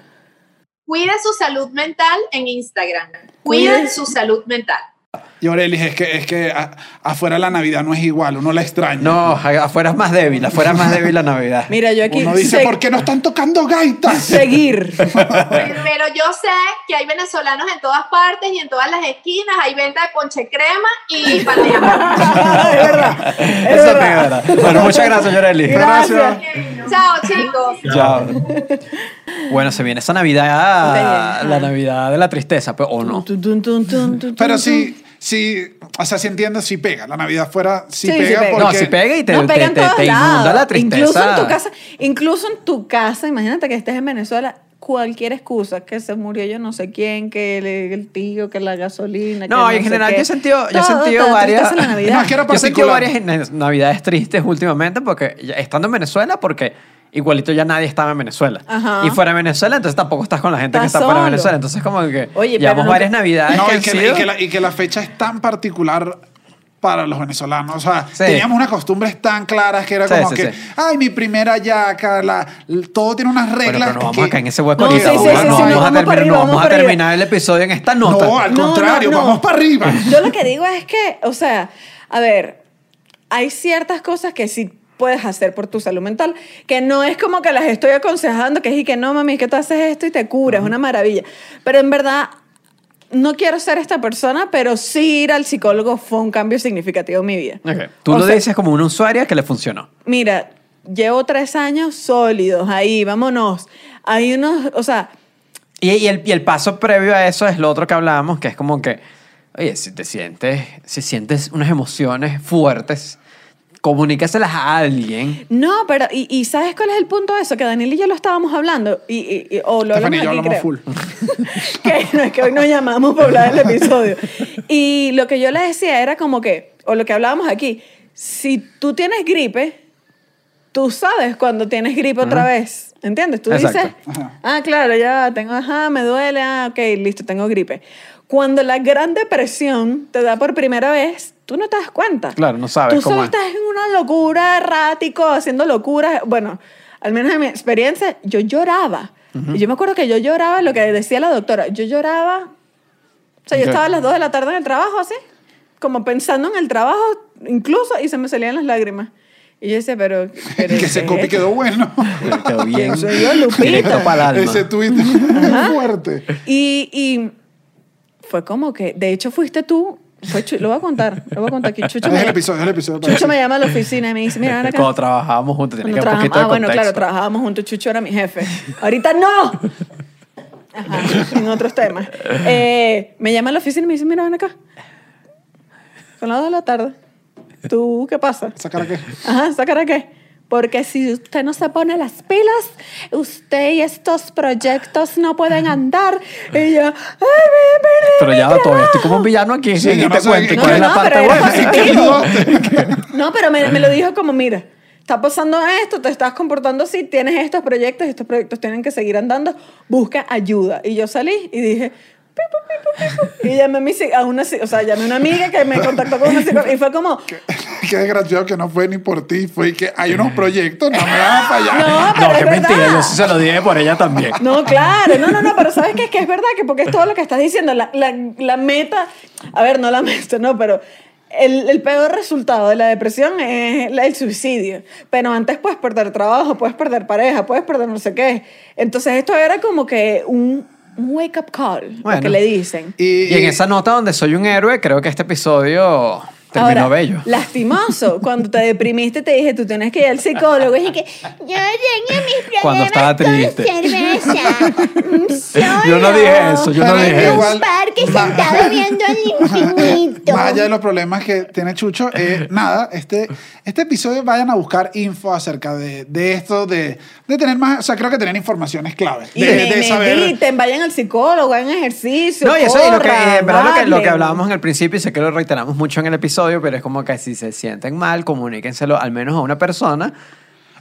Speaker 4: Cuide su salud mental en Instagram. Cuide- su salud mental.
Speaker 3: Llorelis, es que, es que a- afuera la Navidad no es igual, uno la extraña.
Speaker 2: No, afuera es más débil, afuera es más débil la Navidad.
Speaker 1: Mira, yo aquí.
Speaker 3: Uno dice, ¿por qué no están tocando gaitas?
Speaker 1: Seguir.
Speaker 4: Pero yo sé que hay venezolanos en todas partes y en todas las esquinas. Hay venta de ponche crema y panela.
Speaker 1: es verdad. Es
Speaker 2: Eso
Speaker 1: verdad.
Speaker 2: verdad. Bueno, muchas gracias, Yoreli.
Speaker 1: Gracias.
Speaker 4: Chao, chicos.
Speaker 2: Chao. Bueno, se viene esa Navidad, la. Navidad de la tristeza, pues, o no.
Speaker 3: Pero sí, sí, o sea, sí entiendo, sí pega. La Navidad fuera, sí,
Speaker 1: Sí, sí
Speaker 3: pega.
Speaker 1: pega.
Speaker 2: No,
Speaker 3: porque-
Speaker 2: si pega y te,
Speaker 1: no,
Speaker 2: te,
Speaker 1: pega en
Speaker 2: te-
Speaker 1: todos
Speaker 2: te inunda
Speaker 1: lados.
Speaker 2: la tristeza.
Speaker 1: Incluso en tu casa, incluso en tu casa, imagínate que estés en Venezuela, cualquier excusa, que se murió yo no sé quién, que el, el tío, que la gasolina.
Speaker 2: No,
Speaker 1: que
Speaker 2: en general yo he sentido, yo he sentido varias.
Speaker 1: Navidad.
Speaker 3: Más que era
Speaker 2: yo he sentido
Speaker 3: particular.
Speaker 2: varias navidades tristes últimamente porque ya- estando en Venezuela, porque igualito ya nadie estaba en Venezuela.
Speaker 1: Ajá.
Speaker 2: Y fuera de Venezuela, entonces tampoco estás con la gente que está fuera de. Venezuela. Entonces, como que
Speaker 1: Oye, pero
Speaker 2: llevamos
Speaker 1: no
Speaker 2: varias
Speaker 1: te-
Speaker 2: navidades
Speaker 3: No,
Speaker 2: que
Speaker 3: y que,
Speaker 2: sido-
Speaker 3: y, que la, y que la fecha es tan particular para los venezolanos. O sea,
Speaker 2: Sí.
Speaker 3: teníamos unas costumbres tan claras que era
Speaker 2: Sí,
Speaker 3: como
Speaker 2: sí,
Speaker 3: que,
Speaker 2: sí.
Speaker 3: ay, mi primera yaca, la, todo tiene unas reglas.
Speaker 2: pero no vamos
Speaker 3: que-
Speaker 2: en ese hueco
Speaker 1: No,
Speaker 2: ahorita.
Speaker 1: sí, sí,
Speaker 2: Bueno,
Speaker 1: sí,
Speaker 2: no
Speaker 1: sí,
Speaker 2: vamos,
Speaker 1: no,
Speaker 2: a terminar,
Speaker 1: arriba, vamos
Speaker 2: a el episodio en esta nota.
Speaker 3: No, al contrario,
Speaker 1: no, no.
Speaker 3: vamos para arriba.
Speaker 1: Yo lo que digo es que, o sea, a ver, hay ciertas cosas que sí puedes hacer por tu salud mental, que no es como que las estoy aconsejando, que es y que no, mami, es que tú haces esto y te curas, es una maravilla. Pero en verdad, no quiero ser esta persona, pero sí ir al psicólogo fue un cambio significativo en mi vida.
Speaker 2: Ok. Tú
Speaker 1: O
Speaker 2: lo
Speaker 1: sea,
Speaker 2: dices como una usuaria que le funcionó.
Speaker 1: Mira, llevo tres años sólidos ahí, vámonos. Hay unos, o sea,
Speaker 2: Y, y el, y el paso previo a eso es lo otro que hablábamos, que es como que, oye, si te sientes, si sientes unas emociones fuertes, comunícaselas a alguien.
Speaker 1: no, pero, y, y ¿sabes cuál es el punto de eso? Que Daniel y yo lo estábamos hablando, y, y- y- o lo
Speaker 3: Stephanie
Speaker 1: hablamos
Speaker 3: yo
Speaker 1: aquí,
Speaker 3: hablamos
Speaker 1: creo.
Speaker 3: full.
Speaker 1: que no es que hoy nos llamamos para hablar del episodio. Y lo que yo le decía era como que, o lo que hablábamos aquí, si tú tienes gripe, tú sabes cuando tienes gripe otra vez. ¿Entiendes? Tú
Speaker 2: Exacto.
Speaker 1: dices,
Speaker 3: Ajá.
Speaker 1: ah, claro, ya tengo, ajá, me duele, ah, ok, listo, tengo gripe. Cuando la gran depresión te da por primera vez, tú no te das cuenta.
Speaker 2: Claro, no sabes
Speaker 1: Tú
Speaker 2: cómo
Speaker 1: solo
Speaker 2: es.
Speaker 1: estás en una locura errático, haciendo locuras. Bueno, al menos en mi experiencia, yo lloraba. Y yo me acuerdo que yo lloraba lo que decía la doctora. Yo lloraba. O sea, yo
Speaker 2: Ok.
Speaker 1: estaba a las 2 de la tarde en el trabajo, así, como pensando en el trabajo, incluso, y se me salían las lágrimas. Y yo decía, pero. pero
Speaker 3: que
Speaker 1: ¿qué
Speaker 3: ese
Speaker 1: es
Speaker 3: copy quedó bueno.
Speaker 2: Quedó bien.
Speaker 1: Soy yo, Lupita.
Speaker 2: Para el alma.
Speaker 3: Ese tweet muy fuerte.
Speaker 1: Y, y fue como que, de hecho, fuiste tú. Fue lo voy a contar, lo voy a contar aquí. Chucho
Speaker 3: Es
Speaker 1: me,
Speaker 3: el episodio, es el episodio.
Speaker 1: Chucho me llama a la oficina y me dice, mira, ven acá.
Speaker 2: Cuando trabajábamos juntos, tenía que un
Speaker 1: trabajamos-
Speaker 2: poquito de
Speaker 1: ah, bueno, claro, trabajábamos juntos. Chucho era mi jefe. Ahorita no. Ajá, en otros temas. Eh, me llama a la oficina y me dice, mira, ven acá. Son las dos de la tarde. ¿Tú qué pasa?
Speaker 3: ¿Sacar a qué?
Speaker 1: Ajá, ¿sacar qué? Porque si usted no se pone las pilas, usted y estos proyectos no pueden andar. Y yo, ay, me perdí
Speaker 2: Pero ya todavía
Speaker 1: trabajo".
Speaker 2: estoy como un villano aquí.
Speaker 3: Sí, yo
Speaker 2: te
Speaker 3: no sé
Speaker 2: cuento.
Speaker 3: qué-
Speaker 2: ¿Y ¿Cuál es
Speaker 1: No,
Speaker 2: la
Speaker 1: no,
Speaker 2: parte
Speaker 1: pero era
Speaker 2: buena?
Speaker 1: positivo. No, pero me, me lo dijo como, mira, está pasando esto, te estás comportando así, tienes estos proyectos, estos proyectos tienen que seguir andando, busca ayuda. Y yo salí y dije. Y llamé a, mi, a una, o sea, llamé a una amiga que me contactó con una psicóloga y fue como,
Speaker 3: Qué desgraciado que no fue ni por ti, fue que hay unos proyectos, no me van a fallar.
Speaker 1: no, pero
Speaker 2: No,
Speaker 1: es
Speaker 2: qué
Speaker 1: verdad.
Speaker 2: mentira, yo sí se lo dije por ella también.
Speaker 1: No, claro, no, no, no, pero ¿sabes qué? Es que es verdad que porque es todo lo que estás diciendo, la, la, la meta, a ver, no la meta, no, pero el, el peor resultado de la depresión es el suicidio. Pero antes puedes perder trabajo, puedes perder pareja, puedes perder no sé qué. Entonces esto era como que un, un wake up call, lo que le dicen.
Speaker 3: Y,
Speaker 2: Y en esa nota donde soy un héroe, creo que este episodio terminó
Speaker 1: Ahora,
Speaker 2: bello.
Speaker 1: lastimoso, cuando te deprimiste te dije, tú tienes que ir al psicólogo. Y que,
Speaker 5: Yo tenía mis problemas
Speaker 2: Cuando estaba
Speaker 5: con
Speaker 2: triste.
Speaker 5: cerveza.
Speaker 2: Yo no dije eso, yo no dije
Speaker 5: En
Speaker 2: eso.
Speaker 3: igual-
Speaker 5: un parque sentado viendo al infinito.
Speaker 3: Más allá de los problemas que tiene Chucho, eh, nada, este, este episodio vayan a buscar info acerca de, de esto, de, de tener más, o sea, creo que tener información es clave.
Speaker 1: y
Speaker 3: De,
Speaker 1: me-
Speaker 3: de saber.
Speaker 1: mediten, vayan al psicólogo, hagan ejercicio.
Speaker 2: No, y eso es lo que, eh, lo que, lo que hablábamos en el principio, y sé que lo reiteramos mucho en el episodio, pero es como que si se sienten mal, comuníquenselo al menos a una persona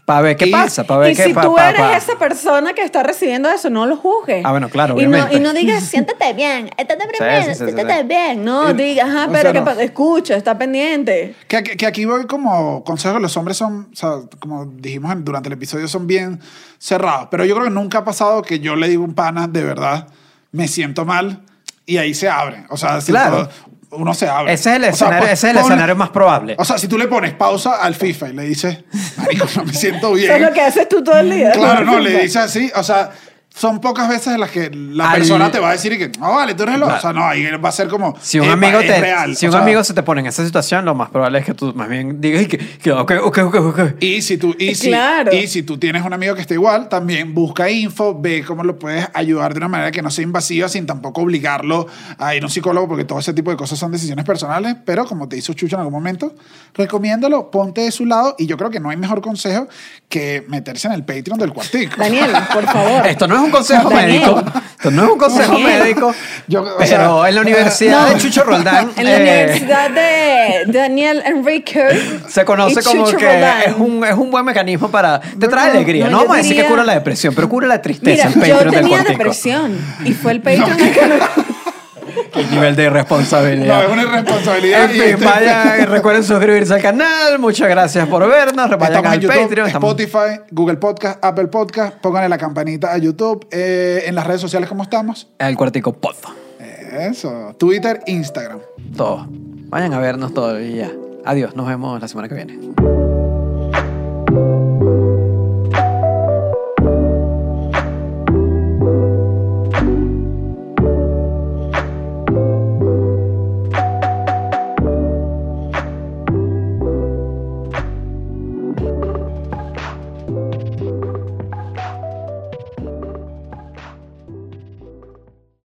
Speaker 2: para ver qué
Speaker 3: Y-
Speaker 2: pasa, para ver
Speaker 1: Y
Speaker 2: qué
Speaker 1: si
Speaker 2: pa-
Speaker 1: tú
Speaker 2: pa-
Speaker 1: eres
Speaker 2: pa-
Speaker 1: esa persona que está recibiendo eso, no lo juzgues.
Speaker 2: Ah, bueno, claro,
Speaker 1: y no, y no digas,
Speaker 5: Siéntate bien. Estás
Speaker 2: Sí,
Speaker 5: deprimido.
Speaker 2: sí, sí, sí,
Speaker 5: Siéntate bien.
Speaker 1: no, diga, ajá,
Speaker 3: o
Speaker 1: pero
Speaker 3: sea,
Speaker 1: ¿qué
Speaker 3: no.
Speaker 1: escucha, está pendiente.
Speaker 3: Que, que- que aquí voy como consejo, los hombres son, o sea, como dijimos durante el episodio, son bien cerrados. Pero yo creo que nunca ha pasado que yo le digo a un pana, de verdad, me siento mal, y ahí se abre. O sea, si
Speaker 2: Claro.
Speaker 3: todo- uno se abre.
Speaker 2: Ese es el
Speaker 3: O sea,
Speaker 2: escenario,
Speaker 3: pon-
Speaker 2: ese es el escenario más probable.
Speaker 3: O sea, si tú le pones pausa al FIFA y le dices, marico, no me siento bien.
Speaker 1: Eso es lo que haces tú todo el día.
Speaker 3: Claro, no, le dices así, o sea, son pocas veces en las que la
Speaker 2: Al-
Speaker 3: persona te va a decir y que, no, vale, tú eres loco. O sea, no, ahí va a ser como,
Speaker 2: Si un
Speaker 3: "Epa,
Speaker 2: amigo
Speaker 3: es
Speaker 2: te,
Speaker 3: real".
Speaker 2: si
Speaker 3: O
Speaker 2: un
Speaker 3: sea,
Speaker 2: amigo se te pone en esa situación, lo más probable es que tú más bien digas y que, que ok, ok, ok, ok.
Speaker 3: Y si, tú, y, si,
Speaker 1: Claro.
Speaker 3: y si tú tienes un amigo que está igual, también busca info, ve cómo lo puedes ayudar de una manera que no sea invasiva sin tampoco obligarlo a ir a un psicólogo, porque todo ese tipo de cosas son decisiones personales. Pero como te hizo Chucho en algún momento, recomiéndalo, ponte de su lado. Y yo creo que no hay mejor consejo que meterse en el Patreon del cuartico.
Speaker 1: Daniel, por favor.
Speaker 2: Esto no es un consejo médico. Esto no es un consejo
Speaker 1: Daniel.
Speaker 2: médico.
Speaker 3: Yo- o
Speaker 2: pero
Speaker 3: sea,
Speaker 2: en la Universidad
Speaker 1: no.
Speaker 2: de Chucho Roldán
Speaker 1: En la
Speaker 2: eh,
Speaker 1: Universidad de Daniel Enrique.
Speaker 2: se conoce como
Speaker 1: Chucho
Speaker 2: que
Speaker 1: Roldán.
Speaker 2: es un, es un buen mecanismo para... Te trae alegría.
Speaker 1: no,
Speaker 2: No, vamos a decir que cura la depresión, pero cura la tristeza.
Speaker 1: Mira,
Speaker 2: el
Speaker 1: yo tenía depresión y fue el Patreon que.
Speaker 2: Qué nivel de irresponsabilidad.
Speaker 3: No, es una irresponsabilidad.
Speaker 2: En fin,
Speaker 3: este-
Speaker 2: vayan, recuerden suscribirse al canal. Muchas gracias por vernos. Vayan al
Speaker 3: YouTube,
Speaker 2: Patreon. estamos-
Speaker 3: Spotify, Google Podcast, Apple Podcast. Pónganle la campanita a YouTube. Eh, en las redes sociales, ¿cómo estamos?
Speaker 2: El Cuartico Pod.
Speaker 3: Eso. Twitter, Instagram.
Speaker 2: Todos. Vayan a vernos todos y ya. Adiós. Nos vemos la semana que viene.